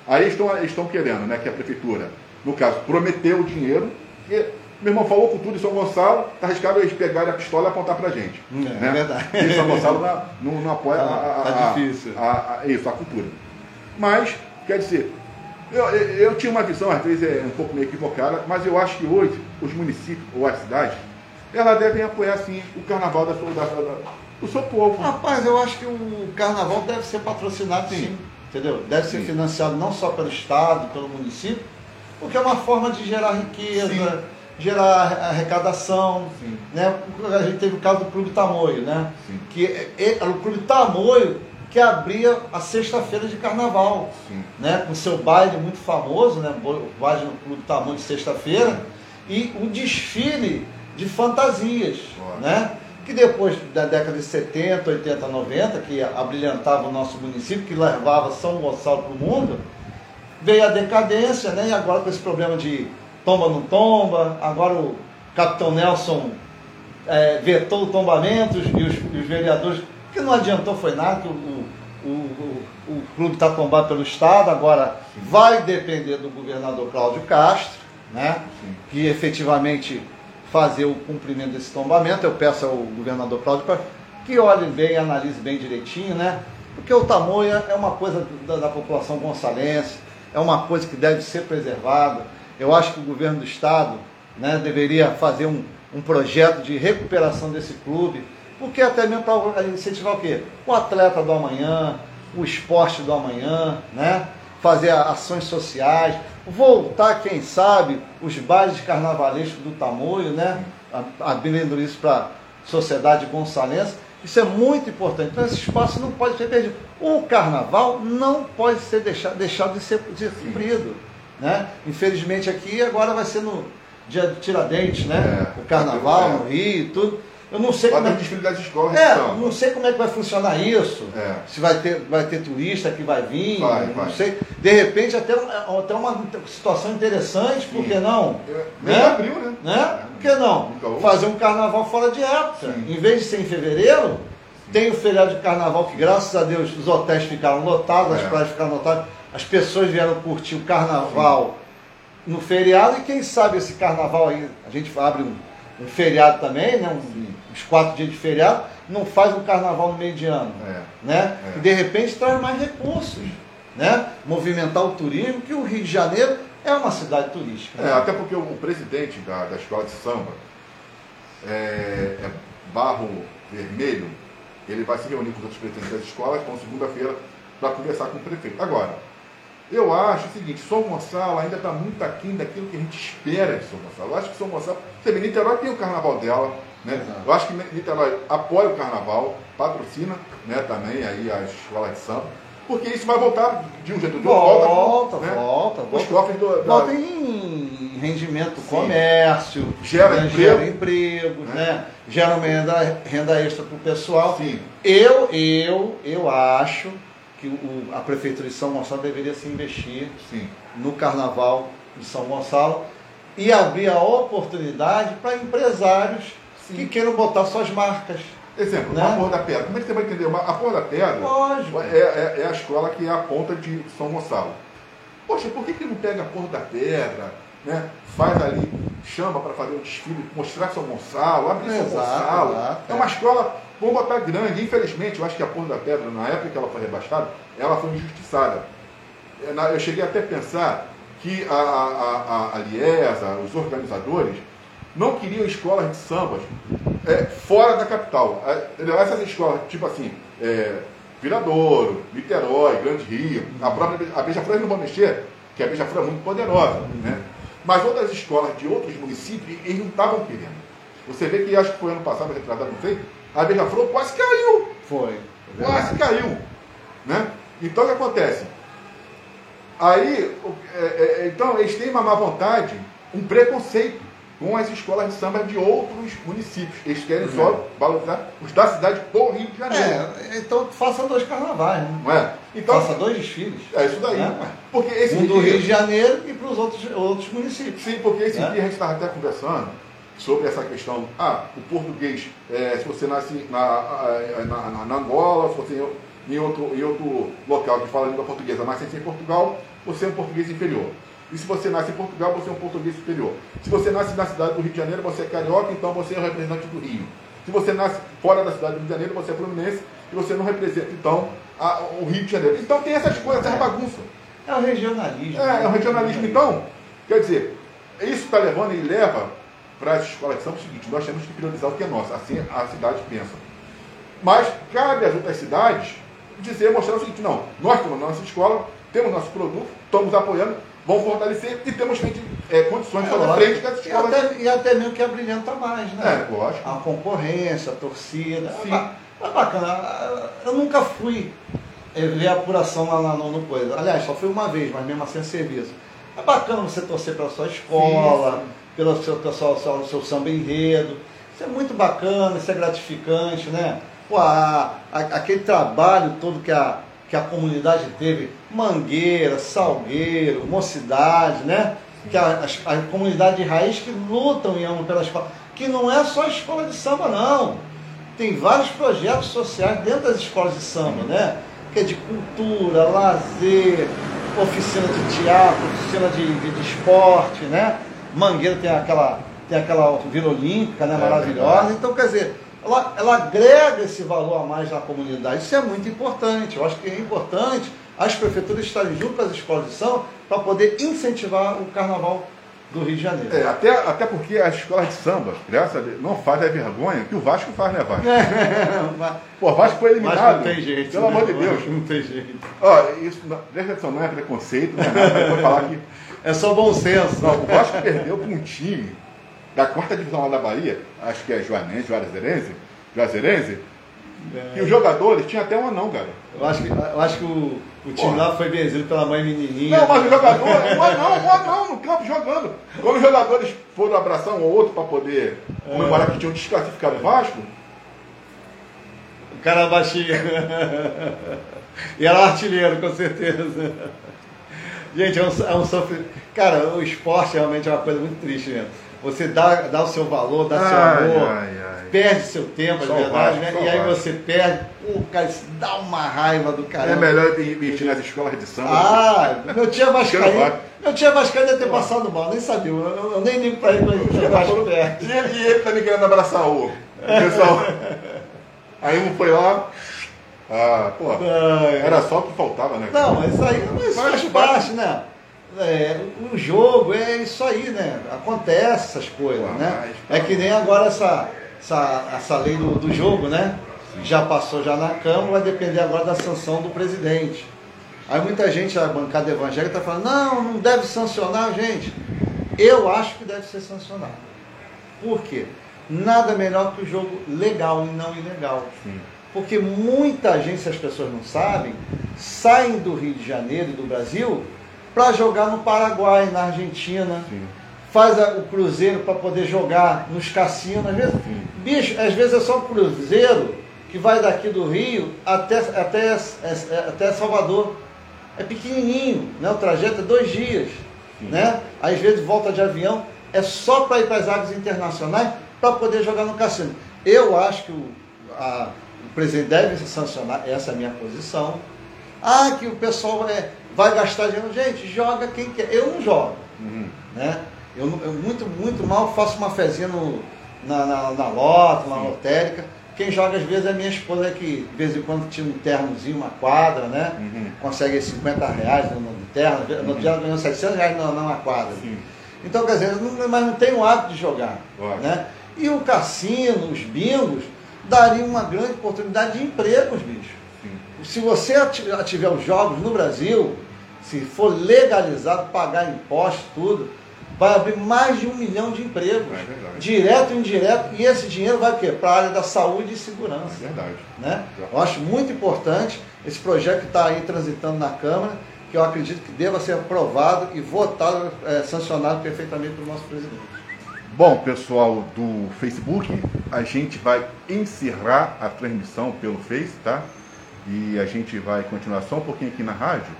[SPEAKER 1] Aí estão, estão querendo, né, que a prefeitura, no caso, prometeu o dinheiro, e meu irmão falou com tudo em São Gonçalo, tá arriscado eles pegarem a pistola e apontar pra gente.
[SPEAKER 2] É,
[SPEAKER 1] né?
[SPEAKER 2] é verdade.
[SPEAKER 1] E São Gonçalo não, não, não apoia a,
[SPEAKER 2] Tá-
[SPEAKER 1] a-
[SPEAKER 2] tá
[SPEAKER 1] a-
[SPEAKER 2] difícil.
[SPEAKER 1] a- a- isso, a cultura. Mas, quer dizer, eu, eu, eu tinha uma visão, às vezes é um pouco meio equivocada, mas eu acho que hoje os municípios ou as cidades, elas devem apoiar sim o carnaval da, sua- da, da- do seu povo.
[SPEAKER 2] Rapaz, eu acho que o carnaval deve ser patrocinado sim.
[SPEAKER 1] Sim.
[SPEAKER 2] Entendeu? Deve ser
[SPEAKER 1] Sim.
[SPEAKER 2] financiado não só pelo Estado, pelo município, porque é uma forma de gerar riqueza,
[SPEAKER 1] Sim.
[SPEAKER 2] Gerar arrecadação.
[SPEAKER 1] Sim.
[SPEAKER 2] Né? A gente teve o caso do Clube Tamoio, né?
[SPEAKER 1] Sim.
[SPEAKER 2] Que é- é- era o Clube Tamoio que abria a sexta-feira de carnaval.
[SPEAKER 1] Sim.
[SPEAKER 2] né, com seu baile muito famoso, né, o baile no Clube Tamanho de sexta-feira, e o desfile de fantasias, né, que depois da década de 70, 80, 90, que abrilhantava o nosso município, que levava São Gonçalo para o mundo, veio a decadência, né, e agora com esse problema de tomba não tomba, agora o Capitão Nelson é, vetou o tombamento e os, os vereadores, que não adiantou foi nada, que o, o, o, o- o clube está tombado pelo Estado, agora vai depender do governador Cláudio Castro, né?
[SPEAKER 1] Sim.
[SPEAKER 2] que efetivamente fazer o cumprimento desse tombamento. Eu peço ao governador Cláudio Castro que olhe bem, analise bem direitinho, né? Porque o tamoia é uma coisa da, da população gonçalense, é uma coisa que deve ser preservada. Eu acho que o governo do estado né, deveria fazer um, um projeto de recuperação desse clube, porque até mesmo para incentivar o quê? O atleta do amanhã, o esporte do amanhã, né? fazer ações sociais, voltar, quem sabe, os bailes de carnavalesco do Tamoio, né? Abrindo isso para a sociedade gonçalense. Isso é muito importante. Então esse espaço não pode ser perdido. O carnaval não pode ser deixado, deixado de ser, de ser cumprido. Né? Infelizmente aqui agora vai ser no dia de Tiradentes, né?
[SPEAKER 1] É.
[SPEAKER 2] o carnaval
[SPEAKER 1] É.
[SPEAKER 2] no Rio e tudo. Eu não sei como é
[SPEAKER 1] escolas
[SPEAKER 2] é,
[SPEAKER 1] samba.
[SPEAKER 2] não sei como é que vai funcionar isso.
[SPEAKER 1] É.
[SPEAKER 2] Se vai ter, vai ter turista que vai vir,
[SPEAKER 1] Vai,
[SPEAKER 2] não
[SPEAKER 1] vai.
[SPEAKER 2] sei. De repente até, até uma situação interessante, por que não?
[SPEAKER 1] É,
[SPEAKER 2] Né?
[SPEAKER 1] abril, né?
[SPEAKER 2] Né? Por que não?
[SPEAKER 1] Houve.
[SPEAKER 2] Fazer um carnaval fora de época.
[SPEAKER 1] Sim.
[SPEAKER 2] Em vez de ser em fevereiro, tem o feriado de carnaval que, graças a Deus, os hotéis ficaram lotados, as
[SPEAKER 1] É.
[SPEAKER 2] praias ficaram lotadas, as pessoas vieram curtir o carnaval no feriado e quem sabe esse carnaval aí, a gente abre um, um feriado também, né? Um- uns quatro dias de feriado, não faz um carnaval no meio de ano
[SPEAKER 1] É.
[SPEAKER 2] né?
[SPEAKER 1] É.
[SPEAKER 2] E de repente traz mais recursos, né? Movimentar o turismo, que o Rio de Janeiro é uma cidade turística.
[SPEAKER 1] É,
[SPEAKER 2] né?
[SPEAKER 1] até porque o, o presidente da, da escola de samba é, é Barro Vermelho, ele vai se reunir com os outros presidentes das escolas com segunda-feira para conversar com o prefeito. Agora, eu acho o seguinte, São Gonçalo ainda está muito aquém daquilo que a gente espera de São Gonçalo. Eu acho que São Gonçalo, você vê, Niterói tem o carnaval dela, né?
[SPEAKER 2] Exato.
[SPEAKER 1] Eu acho que Niterói apoia o carnaval, patrocina né, também aí a escola de samba, porque isso vai voltar de um jeito ou de outro.
[SPEAKER 2] Volta,
[SPEAKER 1] né,
[SPEAKER 2] volta,
[SPEAKER 1] Os
[SPEAKER 2] volta.
[SPEAKER 1] cofres do, da-
[SPEAKER 2] Volta em rendimento do comércio,
[SPEAKER 1] Gera
[SPEAKER 2] né?
[SPEAKER 1] emprego.
[SPEAKER 2] gera empregos,
[SPEAKER 1] Né?
[SPEAKER 2] né? gera uma renda, renda extra para o pessoal.
[SPEAKER 1] Sim.
[SPEAKER 2] Eu, eu, eu acho que o- a Prefeitura de São Gonçalo deveria se investir
[SPEAKER 1] Sim.
[SPEAKER 2] no Carnaval de São Gonçalo e abrir a oportunidade para empresários
[SPEAKER 1] Sim.
[SPEAKER 2] que queiram botar suas marcas.
[SPEAKER 1] Exemplo,
[SPEAKER 2] Né?
[SPEAKER 1] a Porra da Pedra. Como é que você vai entender? A Porra da Pedra
[SPEAKER 2] Lógico.
[SPEAKER 1] é, é- é a escola que é a ponta de São Gonçalo. Poxa, por que, que não pega a Porra da Pedra, né? faz ali, chama para fazer um desfile, mostrar seu Gonçalo, abrir seu
[SPEAKER 2] Exato,
[SPEAKER 1] Gonçalo.
[SPEAKER 2] exato,
[SPEAKER 1] é uma escola, vamos botar grande. Infelizmente, eu acho que a Porra da Pedra, na época que ela foi rebaixada, ela foi injustiçada. É, Eu cheguei até a pensar que a, a, a, a Liesa, os organizadores, não queriam escolas de sambas é, fora da capital. É? Essas escolas, tipo assim, é, Viradouro, Niterói, Grande Rio, a própria a Beija-Flor não vão mexer, que a Beija-Flor é muito poderosa. Né? Mas outras escolas de outros municípios, eles não estavam querendo. Você vê que acho que foi ano passado, retrasado, não sei, a Beija-Flor quase caiu.
[SPEAKER 2] Foi.
[SPEAKER 1] Quase caiu. Né? Então o que acontece? Aí, o- é, é, então, eles têm uma má vontade, um preconceito com as escolas de samba de outros municípios. Eles querem só valorizar os da cidade do Rio de Janeiro.
[SPEAKER 2] É, então faça dois carnavais, né?
[SPEAKER 1] Não é? Então,
[SPEAKER 2] faça dois desfiles.
[SPEAKER 1] é isso daí.
[SPEAKER 2] É.
[SPEAKER 1] Porque esse
[SPEAKER 2] Um do
[SPEAKER 1] dia-
[SPEAKER 2] Rio de Janeiro e para os outros, outros municípios.
[SPEAKER 1] Sim, porque esse
[SPEAKER 2] Né?
[SPEAKER 1] dia a gente estava até conversando sobre essa questão. Ah, o português, é, se você nasce na, na, na- na Angola, se você em outro, em outro local que fala a língua portuguesa, mas sem em Portugal, você é um português inferior. E se você nasce em Portugal, você é um português superior. Se você nasce na cidade do Rio de Janeiro, você é carioca, então você é o representante do Rio. Se você nasce fora da cidade do Rio de Janeiro, você é fluminense e você não representa, então, a- o Rio de Janeiro. Então tem essas coisas, essa bagunça.
[SPEAKER 2] É o regionalismo.
[SPEAKER 1] É, é o
[SPEAKER 2] né?
[SPEAKER 1] regionalismo. Então, quer dizer, isso está levando e leva para as escolas de samba o seguinte, nós temos que priorizar o que é nosso, assim a cidade pensa. Mas cabe às outras cidades dizer, mostrar o seguinte, não, nós temos a nossa escola, temos nosso produto, estamos apoiando, vamos fortalecer e temos feito, é, condições de fazer
[SPEAKER 2] lógico.
[SPEAKER 1] frente com as
[SPEAKER 2] e,
[SPEAKER 1] escolas.
[SPEAKER 2] até, e até mesmo que abrilhanta mais, né?
[SPEAKER 1] É, lógico.
[SPEAKER 2] A concorrência, a torcida.
[SPEAKER 1] Sim.
[SPEAKER 2] É, é bacana. Eu nunca fui eh, ver a apuração lá na- no, no coisa. Aliás, só fui uma vez, mas mesmo assim é serviço. É bacana você torcer pela sua escola,
[SPEAKER 1] Sim, sim.
[SPEAKER 2] Pelo seu, pelo seu, seu, samba enredo. Isso é muito bacana, isso é gratificante, né? Pô, a- a- aquele trabalho todo que a, que a comunidade teve, Mangueira, Salgueiro, Mocidade, né? Que a, as- a comunidade de raiz que lutam e amam pela escola. Que não é só escola de samba, não. Tem vários projetos sociais dentro das escolas de samba, né? Que é de cultura, lazer, oficina de teatro, oficina de, de, de esporte, né? Mangueira tem aquela, tem aquela Vila Olímpica, né?
[SPEAKER 1] É,
[SPEAKER 2] Maravilhosa.
[SPEAKER 1] verdade.
[SPEAKER 2] Então, quer dizer, ela, ela agrega esse valor a mais na comunidade. Isso é muito importante. Eu acho que é importante as prefeituras estarem junto com as escolas de samba para poder incentivar o carnaval do Rio de Janeiro.
[SPEAKER 1] É, até, até porque as escolas de samba, graças a Deus, não fazem a vergonha que o Vasco faz, né, Vasco?
[SPEAKER 2] Mas-
[SPEAKER 1] Pô, o Vasco foi
[SPEAKER 2] mas
[SPEAKER 1] eliminado.
[SPEAKER 2] não tem jeito.
[SPEAKER 1] Pelo
[SPEAKER 2] né?
[SPEAKER 1] amor de Deus.
[SPEAKER 2] Não tem jeito.
[SPEAKER 1] Ó, isso não, presta atenção, não é preconceito, não é nada, mas vou falar que
[SPEAKER 2] É só bom senso.
[SPEAKER 1] não, o Vasco perdeu para um time da quarta divisão lá da Bahia, acho que é Joanense, Juazeirense, Juazeirense, e os jogadores tinham até um anão, cara.
[SPEAKER 2] Eu acho que, eu acho que o, o time
[SPEAKER 1] Porra.
[SPEAKER 2] lá foi benzido pela mãe menininha.
[SPEAKER 1] Não, mas o jogador, um anão, um anão no campo jogando. Quando os jogadores foram abraçar um ou outro para poder comemorar que tinham desclassificado o Vasco,
[SPEAKER 2] O cara baixinho. e era artilheiro, com certeza. Gente, é um, é um sofrimento. Cara, o esporte realmente é uma coisa muito triste mesmo. Você dá, dá o seu valor, dá seu
[SPEAKER 1] Ai,
[SPEAKER 2] amor,
[SPEAKER 1] ai, ai.
[SPEAKER 2] perde seu tempo,
[SPEAKER 1] Só
[SPEAKER 2] é
[SPEAKER 1] o
[SPEAKER 2] verdade,
[SPEAKER 1] Vasco,
[SPEAKER 2] né?
[SPEAKER 1] só
[SPEAKER 2] E
[SPEAKER 1] o
[SPEAKER 2] aí você perde, o cara isso dá uma raiva do caramba.
[SPEAKER 1] é melhor investir nas escolas de samba.
[SPEAKER 2] Ah, meu tia
[SPEAKER 1] Cheiro
[SPEAKER 2] Vascaíno. Meu tia Vascaíno ia ter passado mal, nem sabia. Eu, eu- eu nem ligo pra ele quando ele Vasco perto.
[SPEAKER 1] E ele, e ele também querendo abraçar o, o pessoal. Aí um foi lá. Ah, pô.
[SPEAKER 2] Ai,
[SPEAKER 1] Era só o que faltava, né?
[SPEAKER 2] Não, mas isso aí mas isso
[SPEAKER 1] Faz
[SPEAKER 2] faz
[SPEAKER 1] parte.
[SPEAKER 2] né? É, o jogo é isso aí, né? Acontece essas coisas, né?
[SPEAKER 1] mas-
[SPEAKER 2] É que nem agora essa, essa, essa lei do, do jogo, né? Já passou já na Câmara, vai depender agora da sanção do presidente. Aí muita gente, a bancada evangélica, está falando, não, não deve sancionar, gente. Eu acho que deve ser sancionado. Por quê? Nada melhor que o jogo legal e não ilegal.
[SPEAKER 1] Sim.
[SPEAKER 2] Porque muita gente, se as pessoas não sabem, saem do Rio de Janeiro e do Brasil para jogar no Paraguai, na Argentina.
[SPEAKER 1] Sim.
[SPEAKER 2] Faz a- o cruzeiro para poder jogar nos cassinos. Às vezes,
[SPEAKER 1] Sim.
[SPEAKER 2] bicho, às vezes é só o cruzeiro que vai daqui do Rio até, até, até Salvador. É pequenininho, né? o trajeto é dois dias.
[SPEAKER 1] Sim.
[SPEAKER 2] Né? Às vezes volta de avião, é só para ir para as águas internacionais para poder jogar no cassino. Eu acho que o, a- o presidente deve sancionar, essa é a minha posição. Ah, que o pessoal é, vai gastar dinheiro. Gente, joga quem quer. Eu não jogo.
[SPEAKER 1] Uhum.
[SPEAKER 2] Né? Eu, eu muito, muito mal faço uma fezinha no, na, na, na lota, na lotérica. Quem joga às vezes é a minha esposa que de vez em quando tira um ternozinho, uma quadra, né?
[SPEAKER 1] Uhum.
[SPEAKER 2] Consegue 50 reais no, no terno, no outro dia ganhou 700 reais na, numa quadra.
[SPEAKER 1] Sim.
[SPEAKER 2] Então, quer dizer, não, mas não tem o hábito de jogar. Né? E o cassino, os bingos, dariam uma grande oportunidade de empregos, bicho.
[SPEAKER 1] Sim.
[SPEAKER 2] Se você tiver os jogos no Brasil, se for legalizado, pagar imposto, tudo, vai abrir mais de um milhão de empregos.
[SPEAKER 1] É verdade.
[SPEAKER 2] direto e indireto. E esse dinheiro vai o quê? Para a área da saúde e
[SPEAKER 1] É
[SPEAKER 2] segurança.
[SPEAKER 1] verdade.
[SPEAKER 2] Né? Eu acho muito importante esse projeto que está aí transitando na Câmara, que eu acredito que deva ser aprovado e votado, eh, sancionado perfeitamente pelo nosso presidente.
[SPEAKER 1] Bom, pessoal do Facebook, a gente vai encerrar a transmissão pelo Face, tá? E a gente vai continuar só um pouquinho aqui na rádio.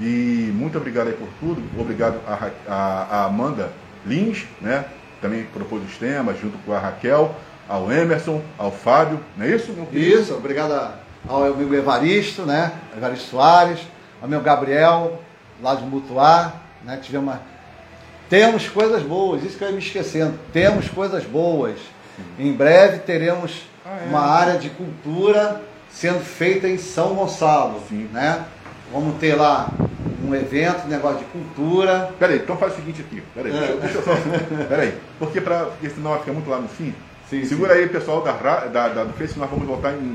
[SPEAKER 1] E muito obrigado aí por tudo. Obrigado a, a- a Amanda Lins, né? Também propôs os temas, junto com a Raquel, ao Emerson, ao Fábio, não é isso, meu querido?
[SPEAKER 2] Isso, obrigado ao meu amigo Evaristo, né? Evaristo Soares, ao meu Gabriel, lá de Mutuá, né? Tivemos uma... Temos coisas boas, isso que eu ia me esquecendo. Temos coisas boas. Em breve teremos
[SPEAKER 1] Ah, é?
[SPEAKER 2] uma área de cultura sendo feita em São Gonçalo,
[SPEAKER 1] Sim.
[SPEAKER 2] né? Vamos ter lá um evento, um negócio de cultura.
[SPEAKER 1] Peraí, então faz o seguinte aqui. Peraí, deixa, eu- deixa eu só. Peraí, porque, pra, porque senão vai ficar muito lá no fim.
[SPEAKER 2] Sim,
[SPEAKER 1] Segura aí, pessoal da, da, da- do Face, nós vamos voltar em